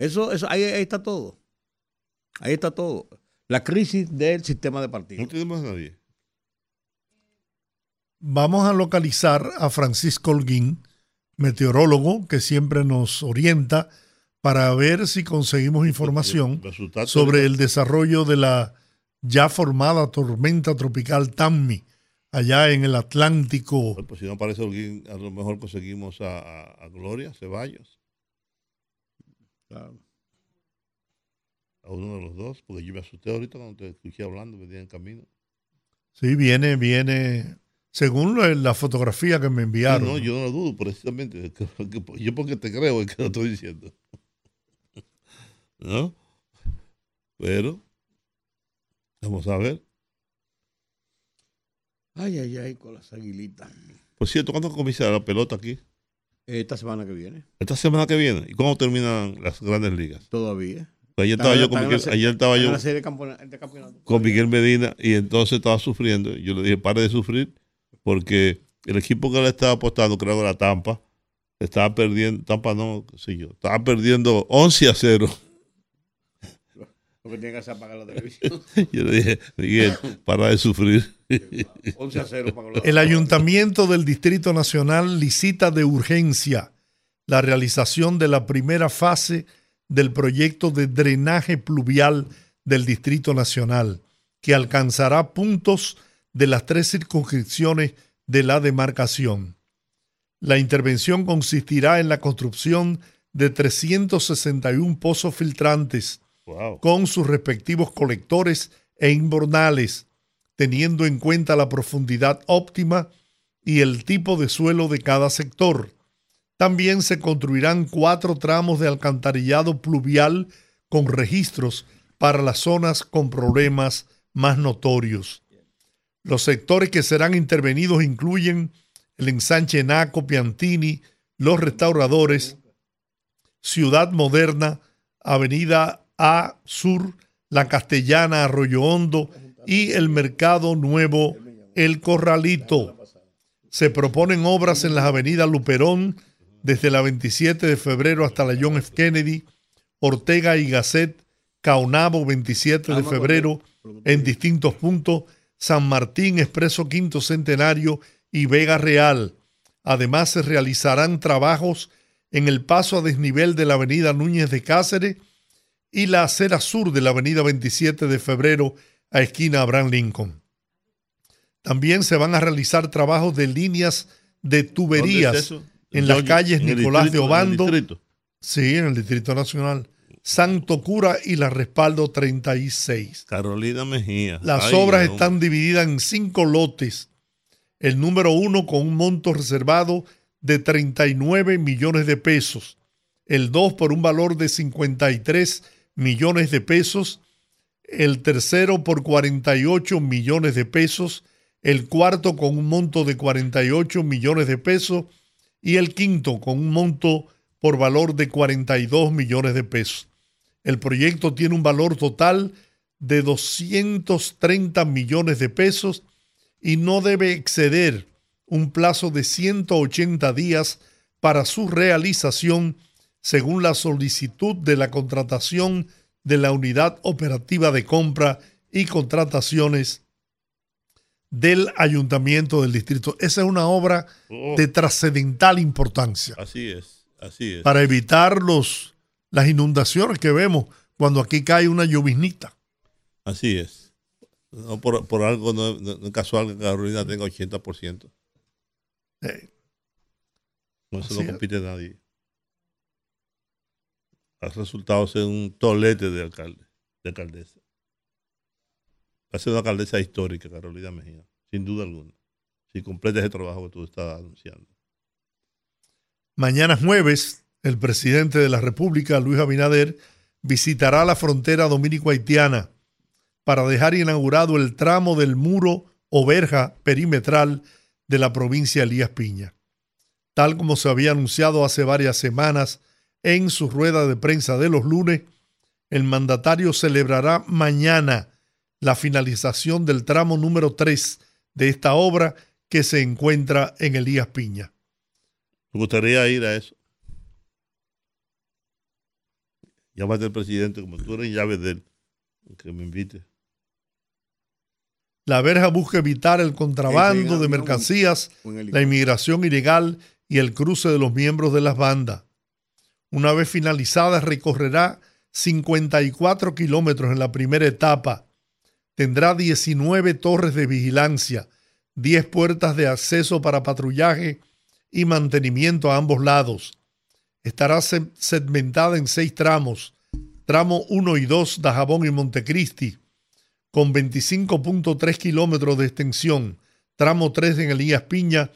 Eso, eso ahí, está todo. Ahí está todo. La crisis del sistema de partidos. No tenemos a nadie. Vamos a localizar a Francisco Holguín, meteorólogo, que siempre nos orienta para ver si conseguimos información [LAUGHS] sobre el desarrollo de la ya formada tormenta tropical Tammy allá en el Atlántico. Pues si no aparece Holguín, a lo mejor conseguimos a, Gloria Ceballos. Claro. A uno de los dos, porque yo me asusté ahorita cuando te escuché hablando, venía en camino. Sí, viene, viene según la fotografía que me enviaron. no, yo no lo dudo, precisamente. Yo porque te creo es que lo estoy diciendo. ¿No? Pero, vamos a ver. Ay, ay, ay, con las aguilitas. Por cierto, ¿cuándo comienza la pelota aquí? Esta semana que viene. Esta semana que viene. ¿Y cuándo terminan las grandes ligas? Todavía. Pues ayer estaba yo con Miguel, ayer estaba yo con Miguel Medina y entonces estaba sufriendo. Yo le dije, pare de sufrir porque el equipo que le estaba apostando, creo que la Tampa, estaba perdiendo, Tampa no, sé yo, estaba perdiendo 11 a 0. Porque tiene que hacer apagar la televisión. [LAUGHS] yo le dije, Miguel, para de sufrir. 11 a 0 El Ayuntamiento del Distrito Nacional licita de urgencia la realización de la primera fase del proyecto de drenaje pluvial del Distrito Nacional, que alcanzará puntos de las tres circunscripciones de la demarcación. La intervención consistirá en la construcción de 361 pozos filtrantes con sus respectivos colectores e inbornales, teniendo en cuenta la profundidad óptima y el tipo de suelo de cada sector. También se construirán cuatro tramos de alcantarillado pluvial con registros para las zonas con problemas más notorios. Los sectores que serán intervenidos incluyen el ensanche Naco, Piantini, los restauradores, Ciudad Moderna, Avenida A Sur, La Castellana, Arroyo Hondo y el Mercado Nuevo, El Corralito. Se proponen obras en las avenidas Luperón, desde la 27 de febrero hasta la John F. Kennedy, Ortega y Gasset, Caonabo 27 de febrero, en distintos puntos San Martín, Expreso Quinto Centenario y Vega Real. Además, se realizarán trabajos en el paso a desnivel de la avenida Núñez de Cáceres y la acera sur de la avenida 27 de febrero a esquina Abraham Lincoln. También se van a realizar trabajos de líneas de tuberías en las calles Nicolás de Obando. Sí, en el Distrito Nacional. Santo Cura y la Respaldo 36. Carolina Mejía. Las obras están divididas en cinco lotes. El número uno con un monto reservado de 39 millones de pesos. El dos por un valor de 53 millones de pesos. El tercero por 48 millones de pesos. El cuarto con un monto de 48 millones de pesos. Y el quinto con un monto por valor de 42 millones de pesos. El proyecto tiene un valor total de 230 millones de pesos y no debe exceder un plazo de 180 días para su realización según la solicitud de la contratación de la Unidad Operativa de Compra y Contrataciones del Ayuntamiento del Distrito. Esa es una obra oh. de trascendental importancia. Así es, así es. Para evitar los las inundaciones que vemos cuando aquí cae una lloviznita. Así es. No por, algo no, es casual que Carolina tenga 80%. no se lo compite nadie. Ha resultado ser un tolete de alcalde, de alcaldesa. Va a ser una alcaldesa histórica, Carolina Mejía, sin duda alguna. Si completa ese trabajo que tú estás anunciando. Mañana jueves el presidente de la República, Luis Abinader, visitará la frontera dominico-haitiana para dejar inaugurado el tramo del muro o verja perimetral de la provincia Elías Piña. Tal como se había anunciado hace varias semanas en su rueda de prensa de los lunes, el mandatario celebrará mañana la finalización del tramo número 3 de esta obra que se encuentra en Elías Piña. Me gustaría ir a eso. Llámate al presidente, como tú eres llave de él, que me invite. La verja busca evitar el contrabando de mercancías, la inmigración ilegal y el cruce de los miembros de las bandas. Una vez finalizada, recorrerá 54 kilómetros en la primera etapa. Tendrá 19 torres de vigilancia, 10 puertas de acceso para patrullaje y mantenimiento a ambos lados. Estará segmentada en seis tramos, tramo 1 y 2 de Jabón y Montecristi, con 25.3 kilómetros de extensión, tramo 3 en Elías Piña,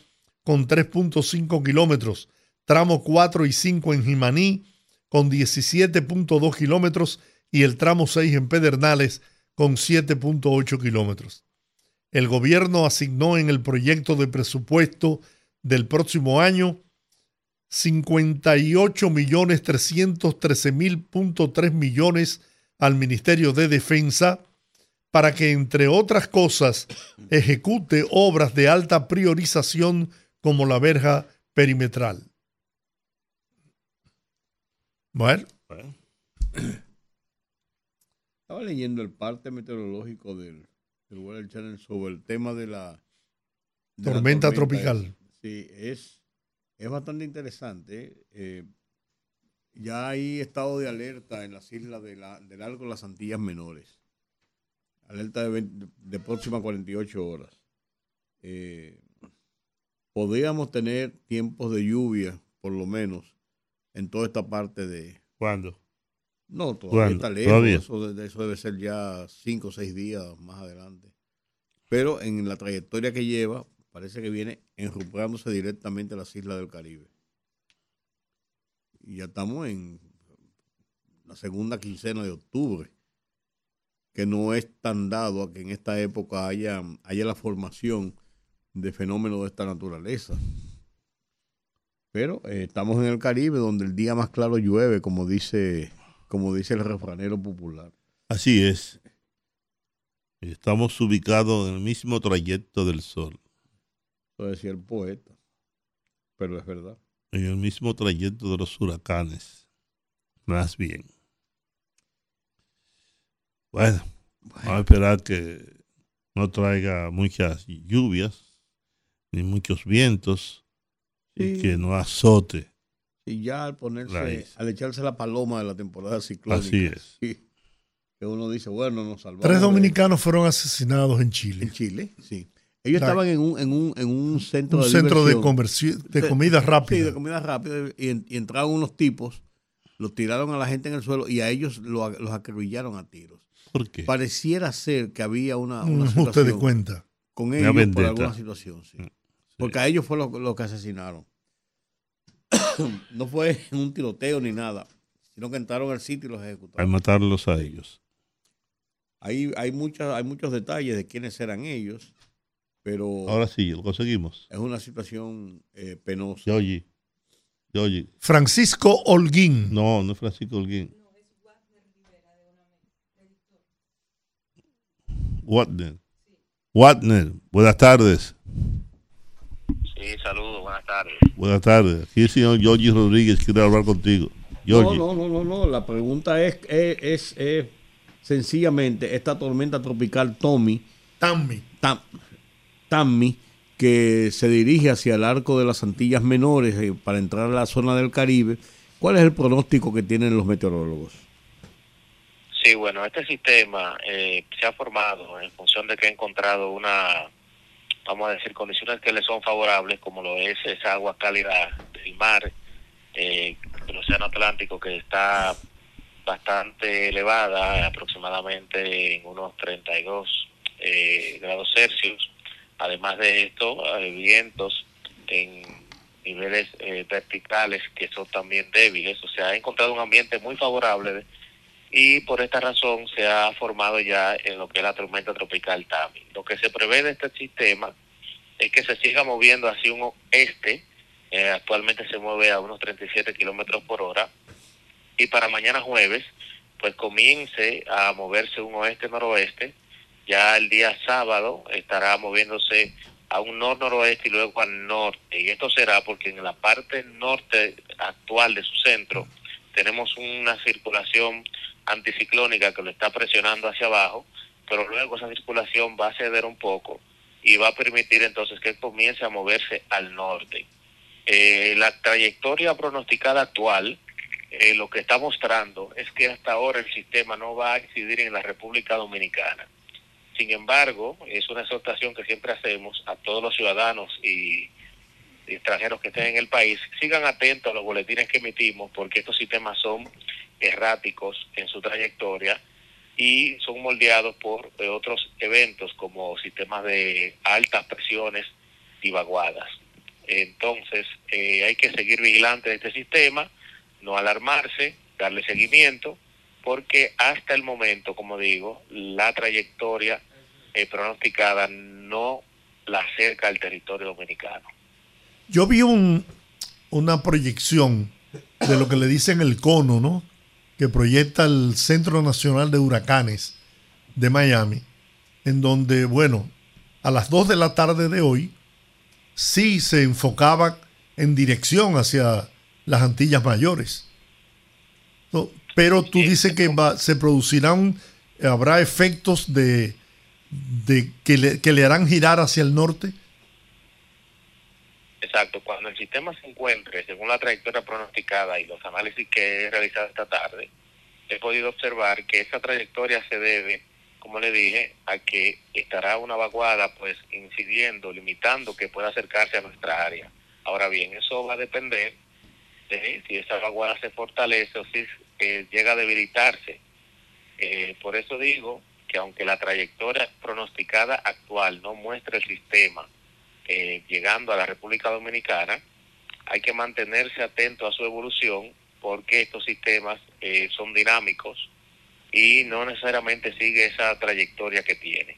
con 3.5 kilómetros, tramo 4 y 5 en Jimaní, con 17.2 kilómetros, y el tramo 6 en Pedernales, con 7.8 kilómetros. El gobierno asignó en el proyecto de presupuesto del próximo año 58 millones 313 mil millones al Ministerio de Defensa para que, entre otras cosas, ejecute obras de alta priorización como la verja perimetral. Bueno. [COUGHS] Estaba leyendo el parte meteorológico del, del Channel sobre el tema de la, tormenta, tropical. Sí, es, es bastante interesante. Eh, ya hay estado de alerta en las islas de la, del Arco de las Antillas Menores. Alerta de, de próxima 48 horas. Eh, podríamos tener tiempos de lluvia, por lo menos, en toda esta parte de... ¿Cuándo? No, todavía está lejos. Eso, eso, debe ser ya cinco o seis días más adelante. Pero en la trayectoria que lleva, parece que viene enruplándose directamente a las islas del Caribe. Y ya estamos en la segunda quincena de octubre, que no es tan dado a que en esta época haya, haya la formación de fenómenos de esta naturaleza. Pero eh, estamos en el Caribe, donde el día más claro llueve, como dice, como dice el refranero popular. Así es. Estamos ubicados en el mismo trayecto del Sol. Eso decía el poeta, pero es verdad. En el mismo trayecto de los huracanes, más bien. Bueno, vamos a esperar que no traiga muchas lluvias ni muchos vientos y que no azote. Y ya al ponerse, al echarse la paloma de la temporada ciclónica. Así es. que uno dice, bueno, nos salvamos. Tres dominicanos fueron asesinados en Chile. En Chile, sí. Ellos estaban en un, en un, en un centro un de centro de, de comida rápida. Sí, de comida rápida. Y, entraron unos tipos, los tiraron a la gente en el suelo y a ellos los acribillaron a tiros. ¿Por qué? Pareciera ser que había una, un ajuste de cuenta. Con ellos por alguna situación, sí. Mm. Porque a ellos fue lo, que asesinaron. [COUGHS] no fue un tiroteo ni nada, sino que entraron al sitio y los ejecutaron. Al matarlos a ellos. Hay, hay, muchas, hay muchos detalles de quiénes eran ellos, pero... Ahora sí, lo conseguimos. Es una situación eh, penosa. Yoyi. Yoyi. Francisco Holguín. No, no es Francisco Holguín. Watner. Watner, buenas tardes. Sí, saludos, buenas tardes. Buenas tardes. Aquí el señor Yogi Rodríguez quiere hablar contigo. No, no, no, no, no. La pregunta es, es, es, sencillamente esta tormenta tropical Tommy. Tammy. Tammy, que se dirige hacia el arco de las Antillas Menores eh, para entrar a la zona del Caribe. ¿Cuál es el pronóstico que tienen los meteorólogos? Sí, bueno, este sistema eh, se ha formado en función de que ha encontrado una vamos a decir, condiciones que le son favorables, como lo es esa agua cálida del mar, eh, del Océano Atlántico, que está bastante elevada, aproximadamente en unos 32 eh, grados Celsius. Además de esto, hay vientos en niveles eh, verticales que son también débiles, o sea, ha encontrado un ambiente muy favorable y por esta razón se ha formado ya en lo que es la tormenta tropical Tami. Lo que se prevé de este sistema es que se siga moviendo hacia un este, eh, actualmente se mueve a unos 37 kilómetros por hora, y para mañana jueves, pues comience a moverse un oeste-noroeste, ya el día sábado estará moviéndose a un nor-noroeste y luego al norte, y esto será porque en la parte norte actual de su centro tenemos una circulación anticiclónica que lo está presionando hacia abajo, pero luego esa circulación va a ceder un poco y va a permitir entonces que comience a moverse al norte. Eh, la trayectoria pronosticada actual eh, lo que está mostrando es que hasta ahora el sistema no va a incidir en la República Dominicana. Sin embargo, es una exhortación que siempre hacemos a todos los ciudadanos y extranjeros que estén en el país, sigan atentos a los boletines que emitimos porque estos sistemas son erráticos en su trayectoria y son moldeados por eh, otros eventos como sistemas de altas presiones y vaguadas. Entonces, eh, hay que seguir vigilante de este sistema, no alarmarse, darle seguimiento, porque hasta el momento, como digo, la trayectoria eh, pronosticada no la acerca al territorio dominicano. Yo vi un, una proyección de lo que le dicen el cono, ¿no? que proyecta el Centro Nacional de Huracanes de Miami, en donde, bueno, a las 2 de la tarde de hoy, sí se enfocaba en dirección hacia las Antillas Mayores. Pero tú dices que se producirán, habrá efectos de, de que, le, que le harán girar hacia el norte. Exacto, cuando el sistema se encuentre según la trayectoria pronosticada y los análisis que he realizado esta tarde, he podido observar que esa trayectoria se debe, como le dije, a que estará una vaguada pues incidiendo, limitando que pueda acercarse a nuestra área. Ahora bien, eso va a depender de si esa vaguada se fortalece o si eh, llega a debilitarse. Eh, por eso digo que aunque la trayectoria pronosticada actual no muestra el sistema, eh, llegando a la República Dominicana, hay que mantenerse atento a su evolución porque estos sistemas eh, son dinámicos y no necesariamente sigue esa trayectoria que tiene.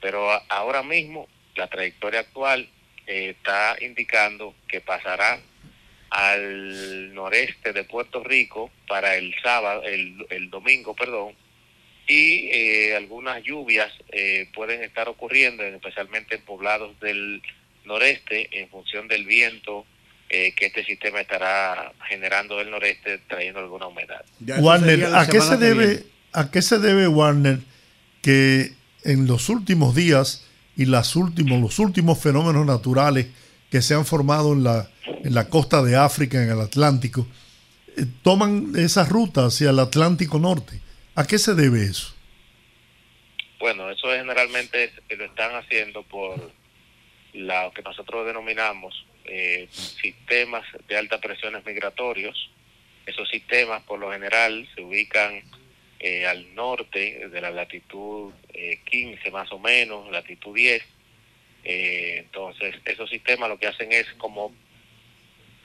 Pero ahora mismo la trayectoria actual eh, está indicando que pasará al noreste de Puerto Rico para el sábado, el, el domingo, perdón, y eh, algunas lluvias eh, pueden estar ocurriendo, especialmente en poblados del noreste, en función del viento eh, que este sistema estará generando del noreste, trayendo alguna humedad. Warner, ¿a qué se debe, a qué se debe Warner que en los últimos días y las últimos, los últimos fenómenos naturales que se han formado en la, en la costa de África, en el Atlántico, toman esa ruta hacia el Atlántico Norte? ¿A qué se debe eso? Bueno, eso generalmente lo están haciendo por lo que nosotros denominamos eh, sistemas de altas presiones migratorios. Esos sistemas por lo general se ubican eh, al norte de la latitud 15 eh, más o menos, latitud 10. Entonces, esos sistemas lo que hacen es como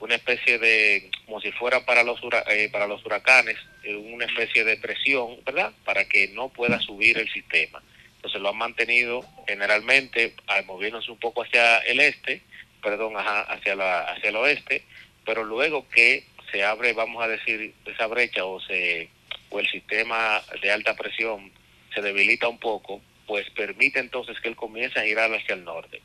una especie de, como si fuera para los, eh, para los huracanes, eh, una especie de presión, ¿verdad? Para que no pueda subir el sistema. Entonces lo han mantenido generalmente moviéndose un poco hacia el este, perdón, hacia, la, hacia el oeste, pero luego que se abre, vamos a decir, esa brecha o, se, o el sistema de alta presión se debilita un poco, pues permite entonces que él comience a girar hacia el norte.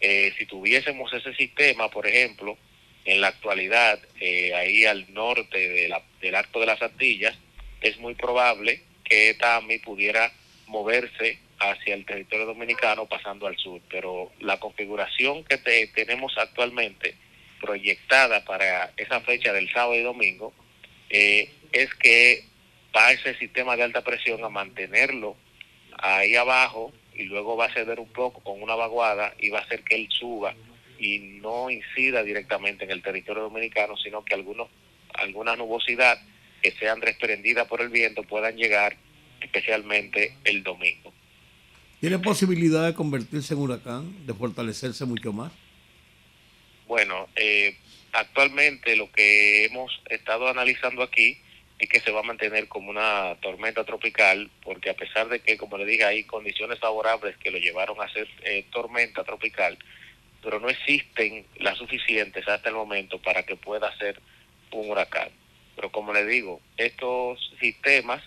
Eh, si tuviésemos ese sistema, por ejemplo, en la actualidad, eh, ahí al norte de la, del Arco de las Antillas, es muy probable que TAMI pudiera moverse hacia el territorio dominicano pasando al sur, pero la configuración que tenemos actualmente proyectada para esa fecha del sábado y domingo eh, es que va ese sistema de alta presión a mantenerlo ahí abajo y luego va a ceder un poco con una vaguada y va a hacer que él suba y no incida directamente en el territorio dominicano, sino que algunos, alguna nubosidad que sean desprendidas por el viento puedan llegar especialmente el domingo. ¿Tiene posibilidad de convertirse en huracán, de fortalecerse mucho más? Bueno, eh, actualmente lo que hemos estado analizando aquí es que se va a mantener como una tormenta tropical, porque a pesar de que, como le dije, hay condiciones favorables que lo llevaron a ser eh, tormenta tropical, pero no existen las suficientes hasta el momento para que pueda ser un huracán. Pero como le digo, estos sistemas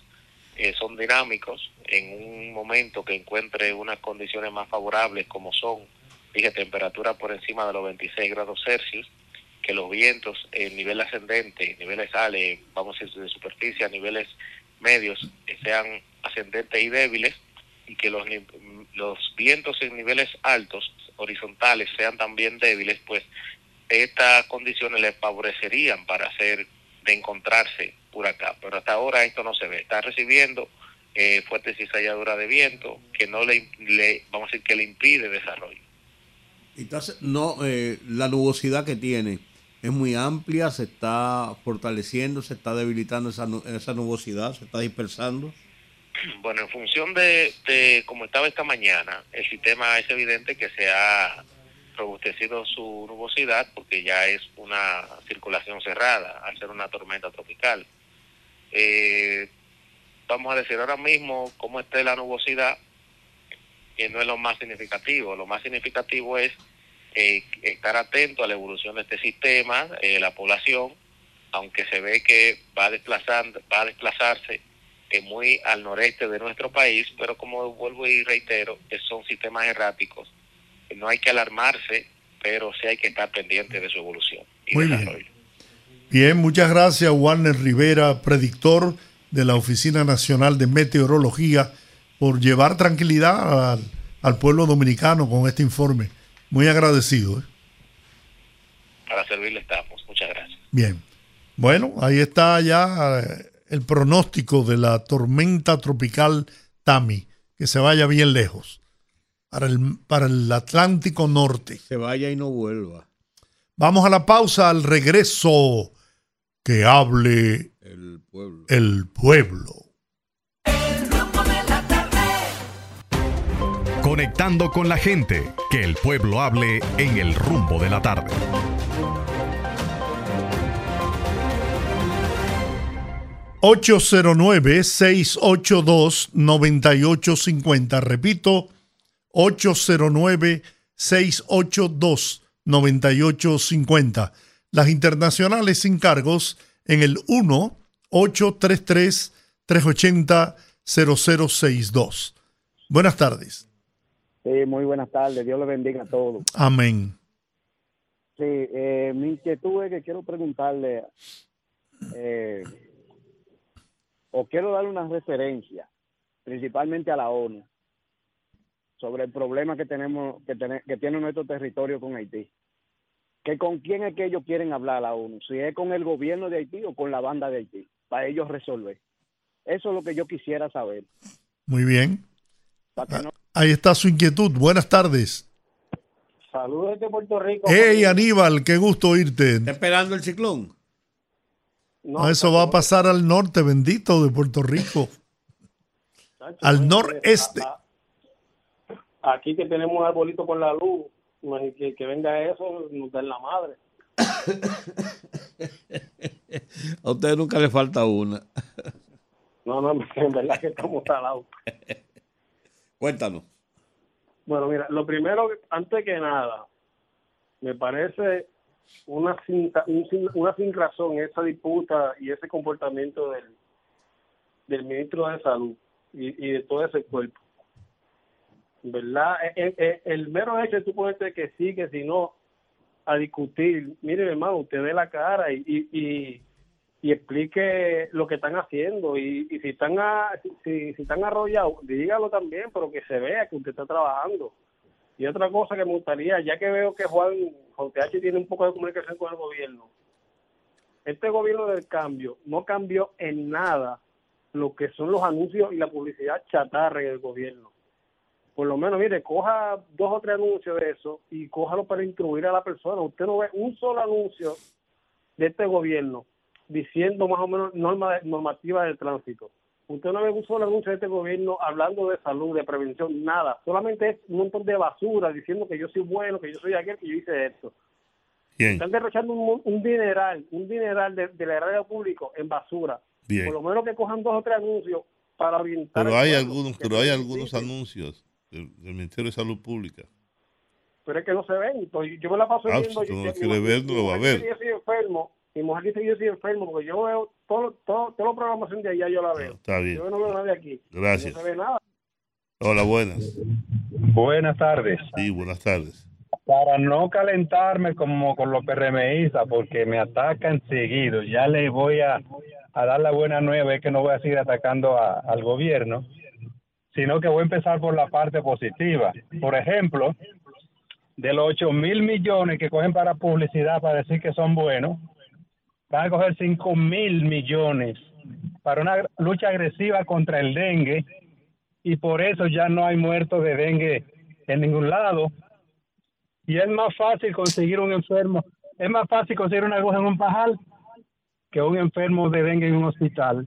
eh, son dinámicos en un momento que encuentre unas condiciones más favorables como son, dije, temperatura por encima de los 26 grados Celsius, que los vientos en nivel ascendente, niveles ale, vamos a decir de superficie a niveles medios, sean ascendentes y débiles, y que los, los vientos en niveles altos, horizontales, sean también débiles, pues estas condiciones les favorecerían para hacer de encontrarse huracán. Pero hasta ahora esto no se ve. Está recibiendo eh, fuertes cizalladuras de viento que no le, le, vamos a decir, que le impide desarrollo. Entonces, no, eh, la nubosidad que tiene es muy amplia, se está fortaleciendo, se está debilitando esa, esa nubosidad, se está dispersando. Bueno, en función de, de como estaba esta mañana, el sistema es evidente que se ha robustecido su nubosidad porque ya es una circulación cerrada al ser una tormenta tropical. Eh, vamos a decir ahora mismo cómo esté la nubosidad, que no es lo más significativo. Lo más significativo es eh, estar atento a la evolución de este sistema, eh, la población, aunque se ve que va desplazando, va a desplazarse muy al noreste de nuestro país, pero como vuelvo y reitero, son sistemas erráticos. No hay que alarmarse, pero sí hay que estar pendiente de su evolución y Muy desarrollo. Bien. bien, muchas gracias, Warner Rivera, predictor de la Oficina Nacional de Meteorología, por llevar tranquilidad al, al pueblo dominicano con este informe. Muy agradecido. ¿eh? Para servirle estamos. Muchas gracias. Bien. Bueno, ahí está ya eh, el pronóstico de la tormenta tropical Tami, que se vaya bien lejos, para el, para el Atlántico Norte. Se vaya y no vuelva. Vamos a la pausa, al regreso, que hable el pueblo. El pueblo. Conectando con la gente, que el pueblo hable en el rumbo de la tarde. 809-682-9850. Repito, 809-682-9850. Las internacionales sin cargos en el 1-833-380-0062. Buenas tardes. Sí, muy buenas tardes. Dios le bendiga a todos. Amén. Sí, eh, mi inquietud es que quiero preguntarle eh, o quiero darle una referencia, principalmente a la ONU, sobre el problema que tenemos, que, que tiene nuestro territorio con Haití. Que con quién es que ellos quieren hablar la ONU, si es con el gobierno de Haití o con la banda de Haití, para ellos resolver. Eso es lo que yo quisiera saber. Muy bien. Ah, ahí está su inquietud. Buenas tardes. Saludos desde Puerto Rico. Hey Aníbal, qué gusto oírte. ¿Está esperando el ciclón? No, eso va a pasar al norte, bendito, de Puerto Rico. [LAUGHS] al noreste. Aquí que tenemos un arbolito con la luz, que, que venga eso, nos da la madre. [COUGHS] a usted nunca le falta una. no, no, [LAUGHS] en verdad que estamos talados. [LAUGHS] Cuéntanos. Bueno, mira, lo primero, antes que nada, me parece una sin, una sin razón esa disputa y ese comportamiento del, del ministro de Salud y, de todo ese cuerpo. ¿Verdad? El, e, e, el, mero hecho de tú que sí, que si no, a discutir, mire hermano, usted dé la cara y, y, y, explique lo que están haciendo y, y si están a, si están arrollados, dígalo también, pero que se vea que usted está trabajando y otra cosa que me gustaría, ya que veo que Juan, Juan tiene un poco de comunicación con el gobierno, este gobierno del cambio no cambió en nada lo que son los anuncios y la publicidad chatarra del gobierno. Por lo menos, mire, coja dos o tres anuncios de eso y cójalo para instruir a la persona. Usted no ve un solo anuncio de este gobierno diciendo más o menos norma, normativa del tránsito. Usted no ve un solo anuncio de este gobierno hablando de salud, de prevención, nada. Solamente es un montón de basura diciendo que yo soy bueno, que yo soy aquel, que yo hice esto. Están derrochando un, dineral, un dineral de, de la radio público en basura. Por lo menos que cojan dos o tres anuncios para orientar. Pero hay algunos, pero hay algunos anuncios del, Ministerio de Salud Pública. Pero es que no se ven. Yo me la paso ah, viendo. Si no quiere ver, no lo va a ver. Yo estoy enfermo. Mi mujer dice que yo estoy enfermo porque yo veo todo, todo, toda la programación de allá, yo la veo. está bien. Yo no veo nada de aquí. Gracias. No se ve nada. Hola, buenas. Buenas tardes. Sí, buenas tardes. Para no calentarme como con los PRMistas, porque me atacan seguido, ya le voy a, dar la buena nueva, es que no voy a seguir atacando al gobierno, sino que voy a empezar por la parte positiva. Por ejemplo, de los 8 mil millones que cogen para publicidad para decir que son buenos, van a coger 5 mil millones para una lucha agresiva contra el dengue y por eso ya no hay muertos de dengue en ningún lado. Y es más fácil conseguir un enfermo, es más fácil conseguir una aguja en un pajal que un enfermo de dengue en un hospital.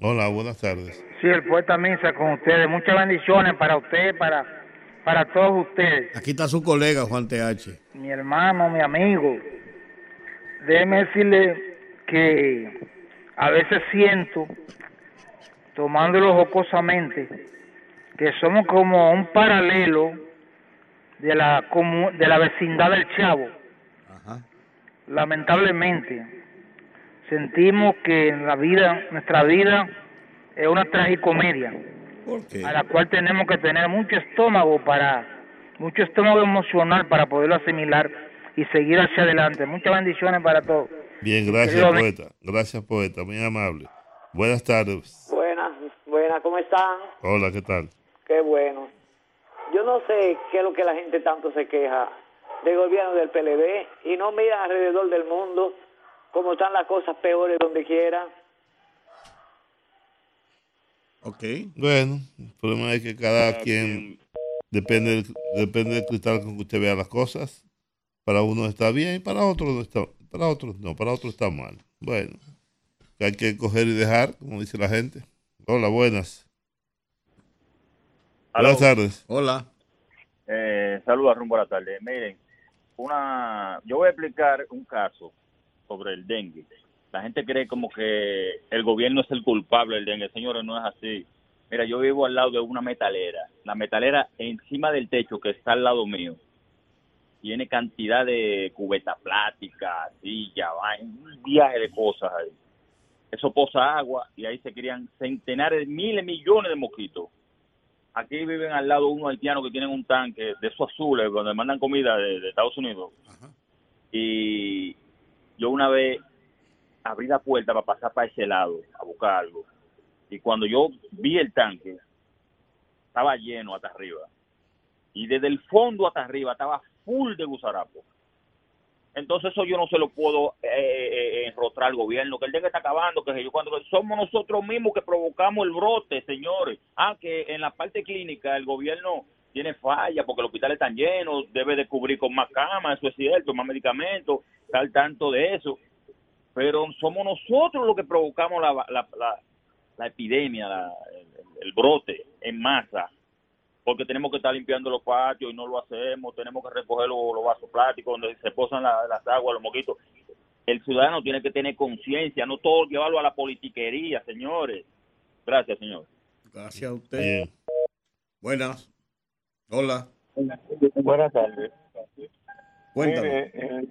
Hola, buenas tardes. Sí, el poeta Misa con ustedes. Muchas bendiciones para usted, para, para todos ustedes. Aquí está su colega Juan TH. Mi hermano, mi amigo. Déjeme decirle que a veces siento, tomándolo jocosamente, que somos como un paralelo de la, de la vecindad del Chavo. Lamentablemente, sentimos que en la vida, nuestra vida es una tragicomedia, a la cual tenemos que tener mucho estómago para, mucho estómago emocional para poderlo asimilar y seguir hacia adelante. Muchas bendiciones para todos. Bien, gracias, poeta. Gracias, poeta. Muy amable. Buenas tardes. Buenas, buenas, ¿cómo están? Hola, ¿qué tal? Qué bueno. Yo no sé qué es lo que la gente tanto se queja del gobierno del PLD y no mira alrededor del mundo cómo están las cosas peores donde quiera. Ok. Bueno, el problema es que cada quien depende depende del cristal con que usted vea las cosas. Para uno está bien y para otro no está, para otros no, para otros está mal. Bueno, hay que coger y dejar, como dice la gente. Hola, buenas. Buenas tardes. Hola. Eh, saludos, rumbo a la tarde. Miren, una, yo voy a explicar un caso sobre el dengue. La gente cree como que el gobierno es el culpable del dengue. Señores, no es así. Mira, yo vivo al lado de una metalera. La metalera encima del techo que está al lado mío tiene cantidad de cubeta plástica, silla, un viaje de cosas ahí. Eso posa agua y ahí se crían centenares, de miles, millones de mosquitos. Aquí viven al lado unos haitianos que tienen un tanque de esos azules donde mandan comida de, Estados Unidos. Y yo una vez abrí la puerta para pasar para ese lado a buscar algo. Y cuando yo vi el tanque, estaba lleno hasta arriba. Y desde el fondo hasta arriba estaba full de gusarapo. Entonces eso yo no se lo puedo eh, eh, enrotrar al gobierno, que el dengue está acabando, que yo cuando somos nosotros mismos que provocamos el brote, señores. Ah, que en la parte clínica el gobierno tiene falla porque los hospitales están llenos, debe de cubrir con más camas, eso es cierto, más medicamentos, tal tanto de eso. Pero somos nosotros los que provocamos la, la, la, epidemia, el brote en masa porque tenemos que estar limpiando los patios y no lo hacemos, tenemos que recoger los, vasos plásticos donde se posan las aguas, los moquitos. El ciudadano tiene que tener conciencia, no todo llevarlo a la politiquería, señores. Gracias, señor. Gracias a usted. Buenas. Hola. Buenas tardes. Cuéntame. Eh,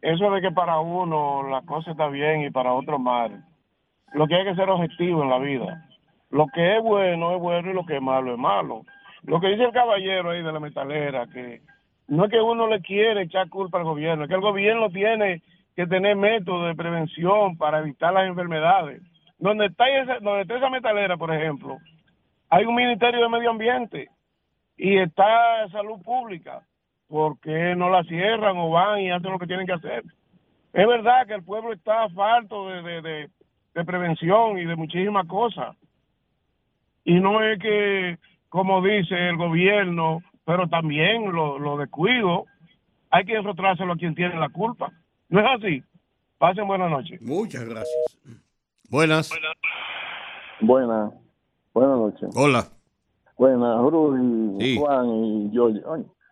eso de que para uno la cosa está bien y para otro mal, lo que hay que ser objetivo en la vida. Lo que es bueno es bueno y lo que es malo es malo. Lo que dice el caballero ahí de la metalera, que no es que uno le quiere echar culpa al gobierno, es que el gobierno tiene que tener métodos de prevención para evitar las enfermedades. Donde está esa, donde está esa metalera, por ejemplo, hay un Ministerio de Medio Ambiente y está Salud Pública. ¿Por qué no la cierran o van y hacen lo que tienen que hacer? Es verdad que el pueblo está falto de, de, de prevención y de muchísimas cosas. Y no es que como dice el gobierno, pero también lo, lo descuido, hay que enrotrárselo a quien tiene la culpa. ¿No es así? Pasen buenas noches. Muchas gracias. Buenas. Buenas. Buenas noches. Hola. Buenas, Rudy, Juan y yo.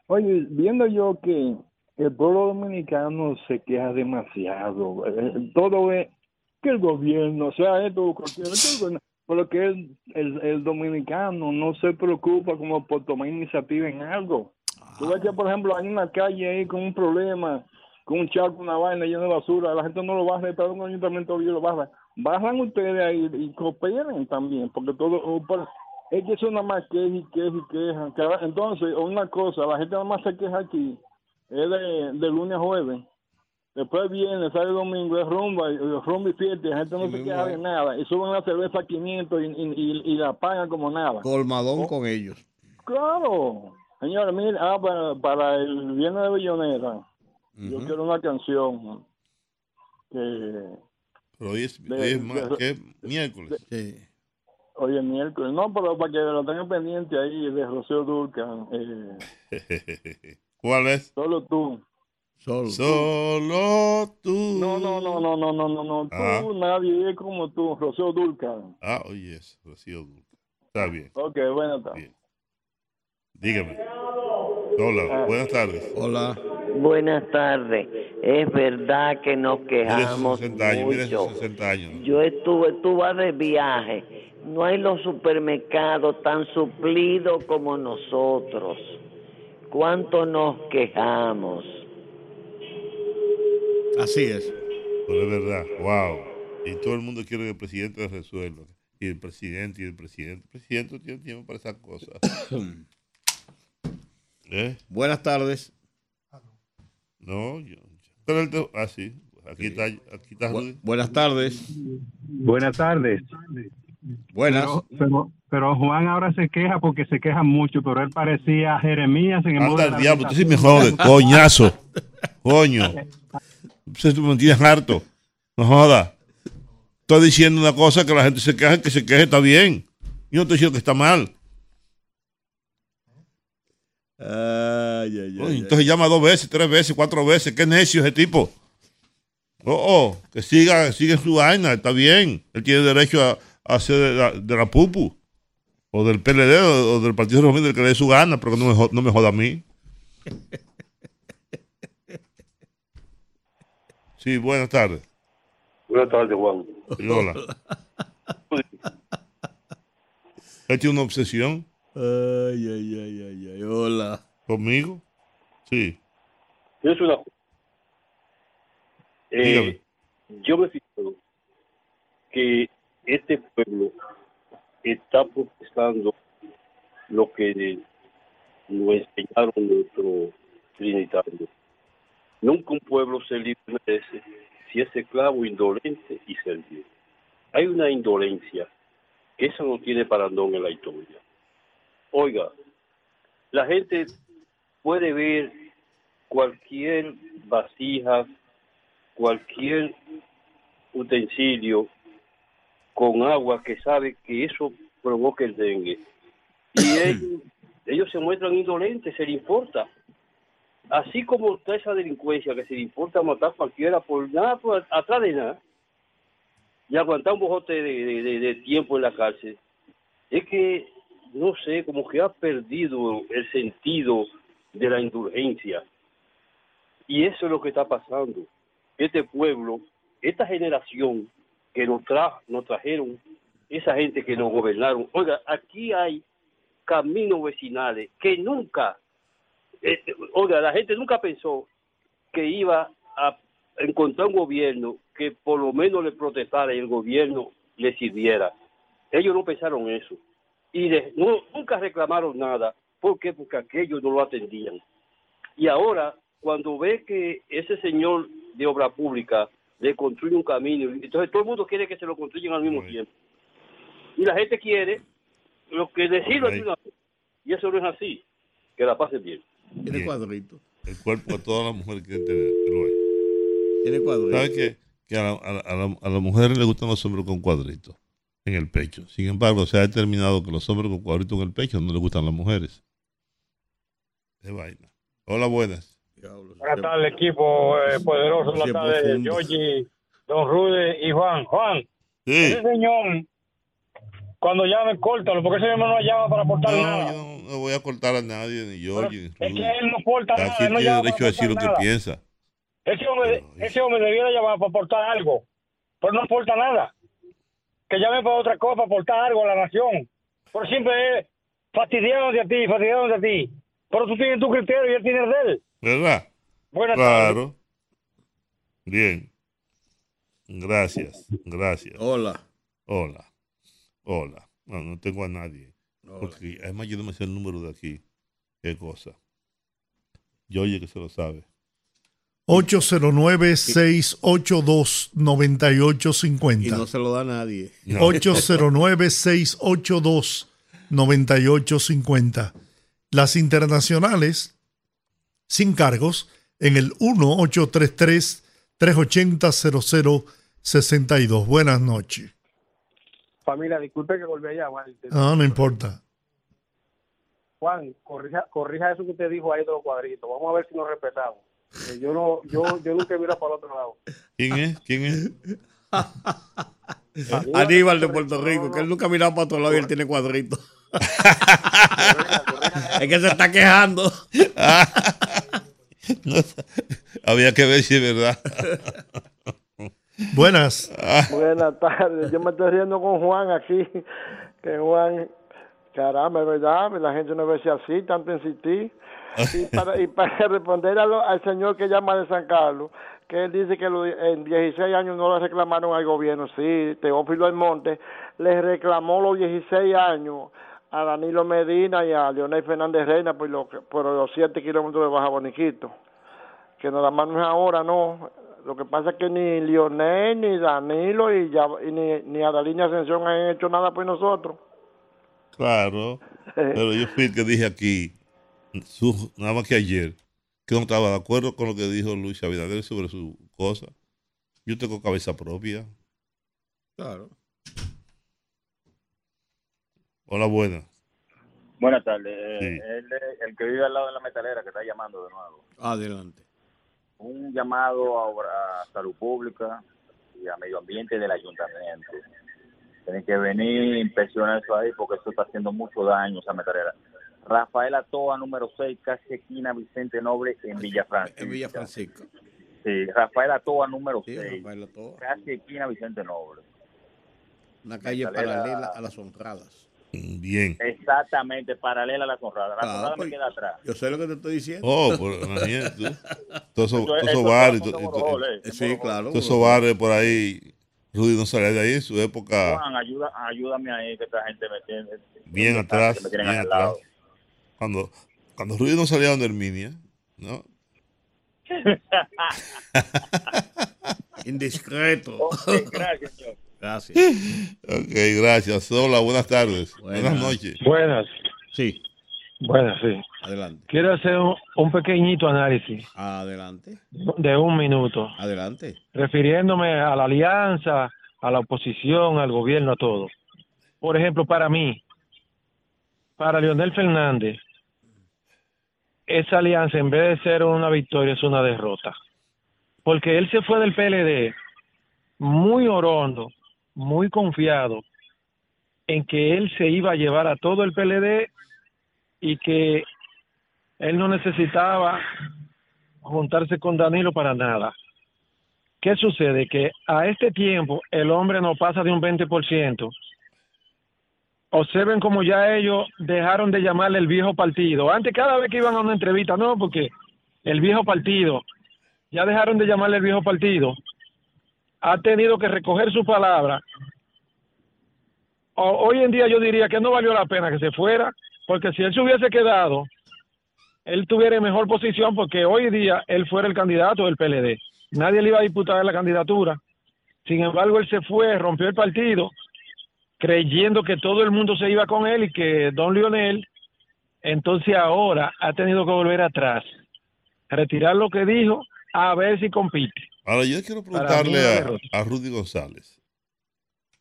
Oye, viendo yo que el pueblo dominicano se queja demasiado. Eh, todo es que el gobierno, o sea, esto, cualquier, pero que el, el, dominicano no se preocupa como por tomar iniciativa en algo. Tú ves que, por ejemplo, hay una calle ahí con un problema, con un charco, una vaina llena de basura, la gente no lo baja, pero un ayuntamiento lo baja. Bajan ustedes ahí y cooperen también, porque todo, es que eso nada más queja y queja y queja. Entonces, una cosa, la gente nada más se queja aquí, es de, de lunes a jueves. Después viene, sale domingo, es rumba, rumba y fiesta, la gente no se queja de nada. Y suben la cerveza a 500 y, y, y, la pagan como nada. Colmadón oh. con ellos. Claro. Señores, mire, ah, para, el viernes de Bellonera, yo quiero una canción que... Pero hoy es, miércoles. Sí. Hoy es miércoles. No, pero para que lo tengan pendiente ahí de Rocío Durcan. Eh, [LAUGHS] ¿Cuál es? Solo tú. Solo, Solo tú. No, no, no, no, no, no, no, no. Tú, ah. nadie es como tú, Rocío Durcan. Ah, oye, oh, Rocío Durcan. Está bien. Ok, buenas tardes. Dígame. Hola, ah. buenas tardes. Hola. Buenas tardes. Es verdad que nos quejamos 60 años, mucho. 60 años. Yo estuve, tú vas de viaje. No hay los supermercados tan suplidos como nosotros. ¿Cuánto nos quejamos? Así es. Pero es verdad, wow. Y todo el mundo quiere que el presidente resuelva. Y el presidente, y el presidente. El presidente tiene tiempo para esas cosas. [COUGHS] ¿Eh? Buenas tardes. No, yo. Pero el ah, sí. Aquí está. Aquí está buenas tardes. Buenas tardes. Buenas. Pero, Juan ahora se queja porque se queja mucho, pero él parecía Jeremías en el Anda el diablo, tú sí me jodes, coñazo. [LAUGHS] Coño. Se me tienes harto. No joda. Estoy diciendo una cosa que la gente se queja, que se queje está bien. Yo no estoy diciendo que está mal. Ay, ay, ay, entonces llama dos veces, tres veces, cuatro veces. Qué necio ese tipo. Oh, oh, que siga, siga su vaina, está bien. Él tiene derecho a, hacer de la, PUPU, o del PLD, o, del Partido Romano, que le dé su gana, pero no me, no me joda a mí. [LAUGHS] Sí, buenas tardes. Buenas tardes, Juan. Hola. ¿Él tiene una obsesión? Ay, ay, ay, ay, ay. Hola. ¿Conmigo? Sí. Es una. Eh, yo me fijo que este pueblo está protestando lo que nos enseñaron nuestros trinitarios Nunca un pueblo se libre si es esclavo, indolente y servil. Hay una indolencia que eso no tiene parandón en la historia. Oiga, la gente puede ver cualquier vasija, cualquier utensilio con agua que sabe que eso provoca el dengue. Y ellos, ellos se muestran indolentes, se les importa así como está esa delincuencia que se le importa matar cualquiera por nada, por, atrás de nada, y aguantar un bojote de, tiempo en la cárcel, es que, no sé, como que ha perdido el sentido de la indulgencia. Y eso es lo que está pasando. Este pueblo, esta generación que nos, tra nos trajeron, esa gente que nos gobernaron, oiga, aquí hay caminos vecinales que nunca eh, oiga, la gente nunca pensó que iba a encontrar un gobierno que por lo menos le protestara y el gobierno le sirviera. Ellos no pensaron eso. Y nunca reclamaron nada. ¿Por qué? Porque aquellos no lo atendían. Y ahora, cuando ve que ese señor de obra pública le construye un camino, entonces todo el mundo quiere que se lo construyan al mismo tiempo. Y la gente quiere lo que decida Y eso no es así. Que la pase bien. Tiene cuadrito. El cuerpo de todas las mujeres quieren tener. Tiene cuadrito. ¿Sabes qué? Que a, la, a, las mujeres les gustan los hombres con cuadritos en el pecho. Sin embargo, se ha determinado que los hombres con cuadritos en el pecho no les gustan las mujeres. Es vaina. Hola, buenas. Buenas tardes, equipo eh, poderoso. Buenas tardes, Yogi, Don Rude y Juan. Juan, ese señor cuando llame, córtalo, porque ese hombre no llama para aportar nada. Yo no, voy a cortar a nadie, ni yo. Ni es que él no aporta nada. Aquí tiene derecho a decir lo que piensa. Ese hombre, ese hombre debiera llamar para aportar algo, pero no aporta nada. Que llame para otra cosa, para aportar algo a la nación. Por siempre es fastidiándote a ti, fastidiándote a ti. Pero tú tienes tu criterio y él tiene el de él. ¿Verdad? Buenas claro. Bien. Gracias, gracias. Hola. Hola. Hola. No, no tengo a nadie. Porque además yo no me sé el número de aquí. ¿Qué cosa? Yo oye que se lo sabe. 809-682-9850. Y no se lo da a nadie. 809-682-9850. Las internacionales, sin cargos, en el 1-833-380-0062. Buenas noches. Familia, disculpe que volví a llamar. No, no importa. Juan, corrija, corrija eso que usted dijo ahí de los cuadritos. Vamos a ver si nos respetamos. Yo no, yo, yo nunca miro para el otro lado. ¿Quién es? ¿Quién es? [LAUGHS] Aníbal de Puerto Rico, que él nunca ha mirado para otro lado y él tiene cuadritos. [LAUGHS] es que se está quejando. [LAUGHS] había que ver si es verdad. Buenas. Buenas tardes. Yo me estoy riendo con Juan aquí. Que Juan, caramba, es verdad, la gente no ve así, tanto insistir. Y para, y para responder al señor que llama de San Carlos, que él dice que en 16 años no le reclamaron al gobierno. Sí, Teófilo Almonte le reclamó los 16 años a Danilo Medina y a Leonel Fernández Reina por, lo, por los 7 kilómetros de Baja Boniquito. Que nada más no es ahora, no. Lo que pasa es que ni Leonel, ni Danilo y, ya, ni, ni Adalina Ascensión han hecho nada por nosotros. Claro, [LAUGHS] pero yo fui el que dije aquí nada más que ayer, que no estaba de acuerdo con lo que dijo Luis Abinader sobre su cosa. Yo tengo cabeza propia. Claro. Hola, buenas. Buenas tardes. Eh, el, que vive al lado de la metalera que está llamando de nuevo. Adelante. Un llamado a, a salud pública y a medio ambiente del ayuntamiento. Tienen que venir, inspeccionar eso ahí porque eso está haciendo mucho daño esa metalera. Rafael Atoa, número 6, casi esquina Vicente Noble en Villa En Villa Francisco. Sí, Rafael Atoa, número 6, casi esquina Vicente Noble. Una calle paralela a las honradas. Bien. Exactamente, paralela a las honradas. La honrada me pues, queda atrás. Yo sé lo que te estoy diciendo. Oh, pues imagínate tú. [LAUGHS] Todos esos bares. Sí, claro. Todos esos bares por ahí. Rudy no salía de ahí en su época. Juan, ayuda, ayúdame ahí, que esta gente me tiene. Bien atrás. bien atrás. Cuando, cuando Rudy no salía donde Herminia, ¿no? [LAUGHS] Indiscreto. gracias, Gracias. [LAUGHS] Ok, gracias. Hola, buenas tardes. Buenas, noches. Buenas. Sí. Buenas, sí. Adelante. Quiero hacer un, pequeñito análisis. Adelante. De un minuto. Adelante. Refiriéndome a la alianza, a la oposición, al gobierno, a todo. Por ejemplo, para mí, para Leonel Fernández, esa alianza en vez de ser una victoria es una derrota. Porque él se fue del PLD muy orondo, muy confiado en que él se iba a llevar a todo el PLD y que él no necesitaba juntarse con Danilo para nada. ¿Qué sucede? Que a este tiempo el hombre no pasa de un 20% observen como ya ellos dejaron de llamarle el viejo partido. Antes cada vez que iban a una entrevista, no, porque el viejo partido, ya dejaron de llamarle el viejo partido. Ha tenido que recoger su palabra. hoy en día yo diría que no valió la pena que se fuera, porque si él se hubiese quedado, él tuviera mejor posición porque hoy día él fuera el candidato del PLD. Nadie le iba a disputar la candidatura. Sin embargo, él se fue, rompió el partido creyendo que todo el mundo se iba con él y que don Lionel, entonces ahora ha tenido que volver atrás, retirar lo que dijo, a ver si compite. Ahora yo quiero preguntarle a, a, Rudy González,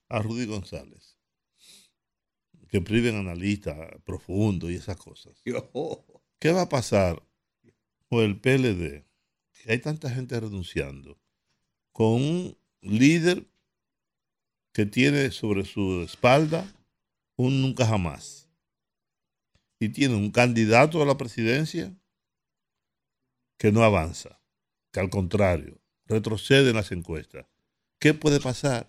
a Rudy González, que priven analista profundo y esas cosas. [LAUGHS] ¿Qué va a pasar con el PLD? Que hay tanta gente renunciando, con un líder que tiene sobre su espalda un nunca jamás y tiene un candidato a la presidencia que no avanza, que al contrario, retrocede en las encuestas, ¿qué puede pasar?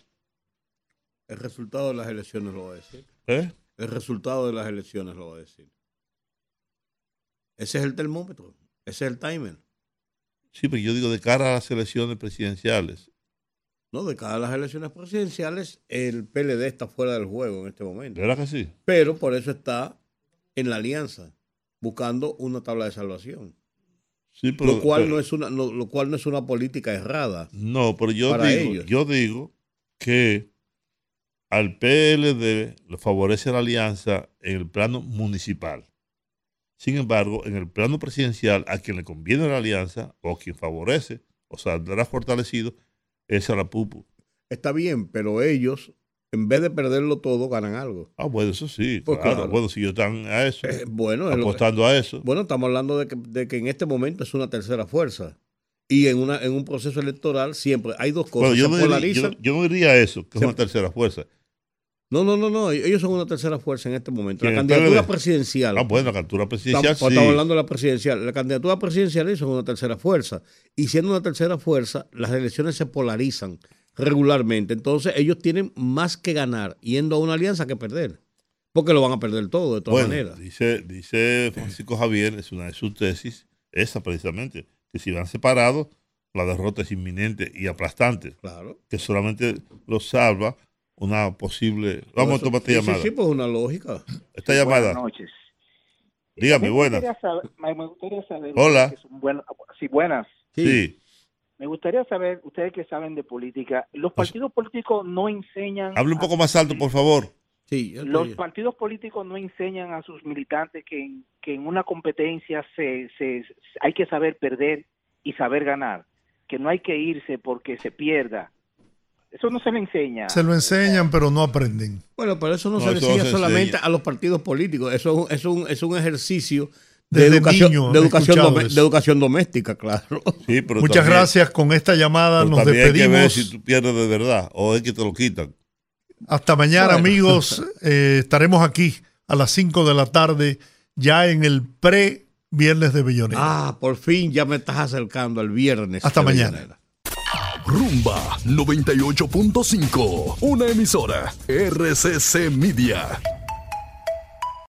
El resultado de las elecciones lo va a decir. ¿Eh? El resultado de las elecciones lo va a decir. Ese es el termómetro, ese es el timer. Sí, pero yo digo de cara a las elecciones presidenciales. No, de cara a las elecciones presidenciales, el PLD está fuera del juego en este momento. ¿Verdad que sí? Pero por eso está en la alianza, buscando una tabla de salvación. Sí, pero, lo, cual no es una, lo cual no es una política errada. No, pero yo digo, yo digo que al PLD le favorece la alianza en el plano municipal. Sin embargo, en el plano presidencial, a quien le conviene la alianza o a quien favorece o saldrá fortalecido es a la PUPU. Está bien, pero ellos, en vez de perderlo todo, ganan algo. Ah, bueno, eso sí. Pues claro. Bueno, si ellos están a eso, eh, bueno, apostando a eso. Bueno, estamos hablando de que, de que en este momento es una tercera fuerza. Y en, una, en un proceso electoral siempre hay dos cosas. yo, no diría, yo, no diría eso, que es una tercera fuerza. No, no, no, no. Ellos son una tercera fuerza en este momento. La candidatura presidencial. Ah, bueno, la candidatura presidencial. Estamos, estamos hablando de la presidencial. La candidatura presidencial ellos son una tercera fuerza. Y siendo una tercera fuerza, las elecciones se polarizan regularmente. Entonces, ellos tienen más que ganar yendo a una alianza que perder. Porque lo van a perder todo, de todas maneras. Dice, dice Francisco Javier, es una de sus tesis, esa precisamente, que si van separados, la derrota es inminente y aplastante. Claro. Que solamente lo salva una posible. Vamos a tomar esta llamada. Sí, sí, pues una lógica. Esta llamada. Buenas noches. Dígame, buenas. Me gustaría saber. Hola. Buenas, sí, buenas. Sí. Me gustaría saber, ustedes que saben de política, los Pues partidos políticos no enseñan. Hable un poco más alto, por favor. Sí, Los partidos políticos no enseñan a sus militantes que en, que en una competencia se, se, hay que saber perder y saber ganar, que no hay que irse porque se pierda. Eso no se le enseña. Se lo enseñan, pero no aprenden. Bueno, pero eso no, No, se le eso enseña solamente enseña. a los partidos políticos. Eso es un, es un, es un ejercicio de Desde educación, niño de, educación de educación doméstica, claro. [LAUGHS] Sí, pero Muchas también- gracias. Con esta llamada pero nos también hay que ver despedimos. si tú pierdes de verdad o es que te lo quitan. Hasta mañana, Bueno. amigos. [LAUGHS] Eh, estaremos aquí a las 5 de la tarde, ya en el pre-viernes de Bellonera. Ah, por fin ya me estás acercando al viernes. Hasta de mañana. Bellonera. Rumba 98.5, una emisora RCC Media.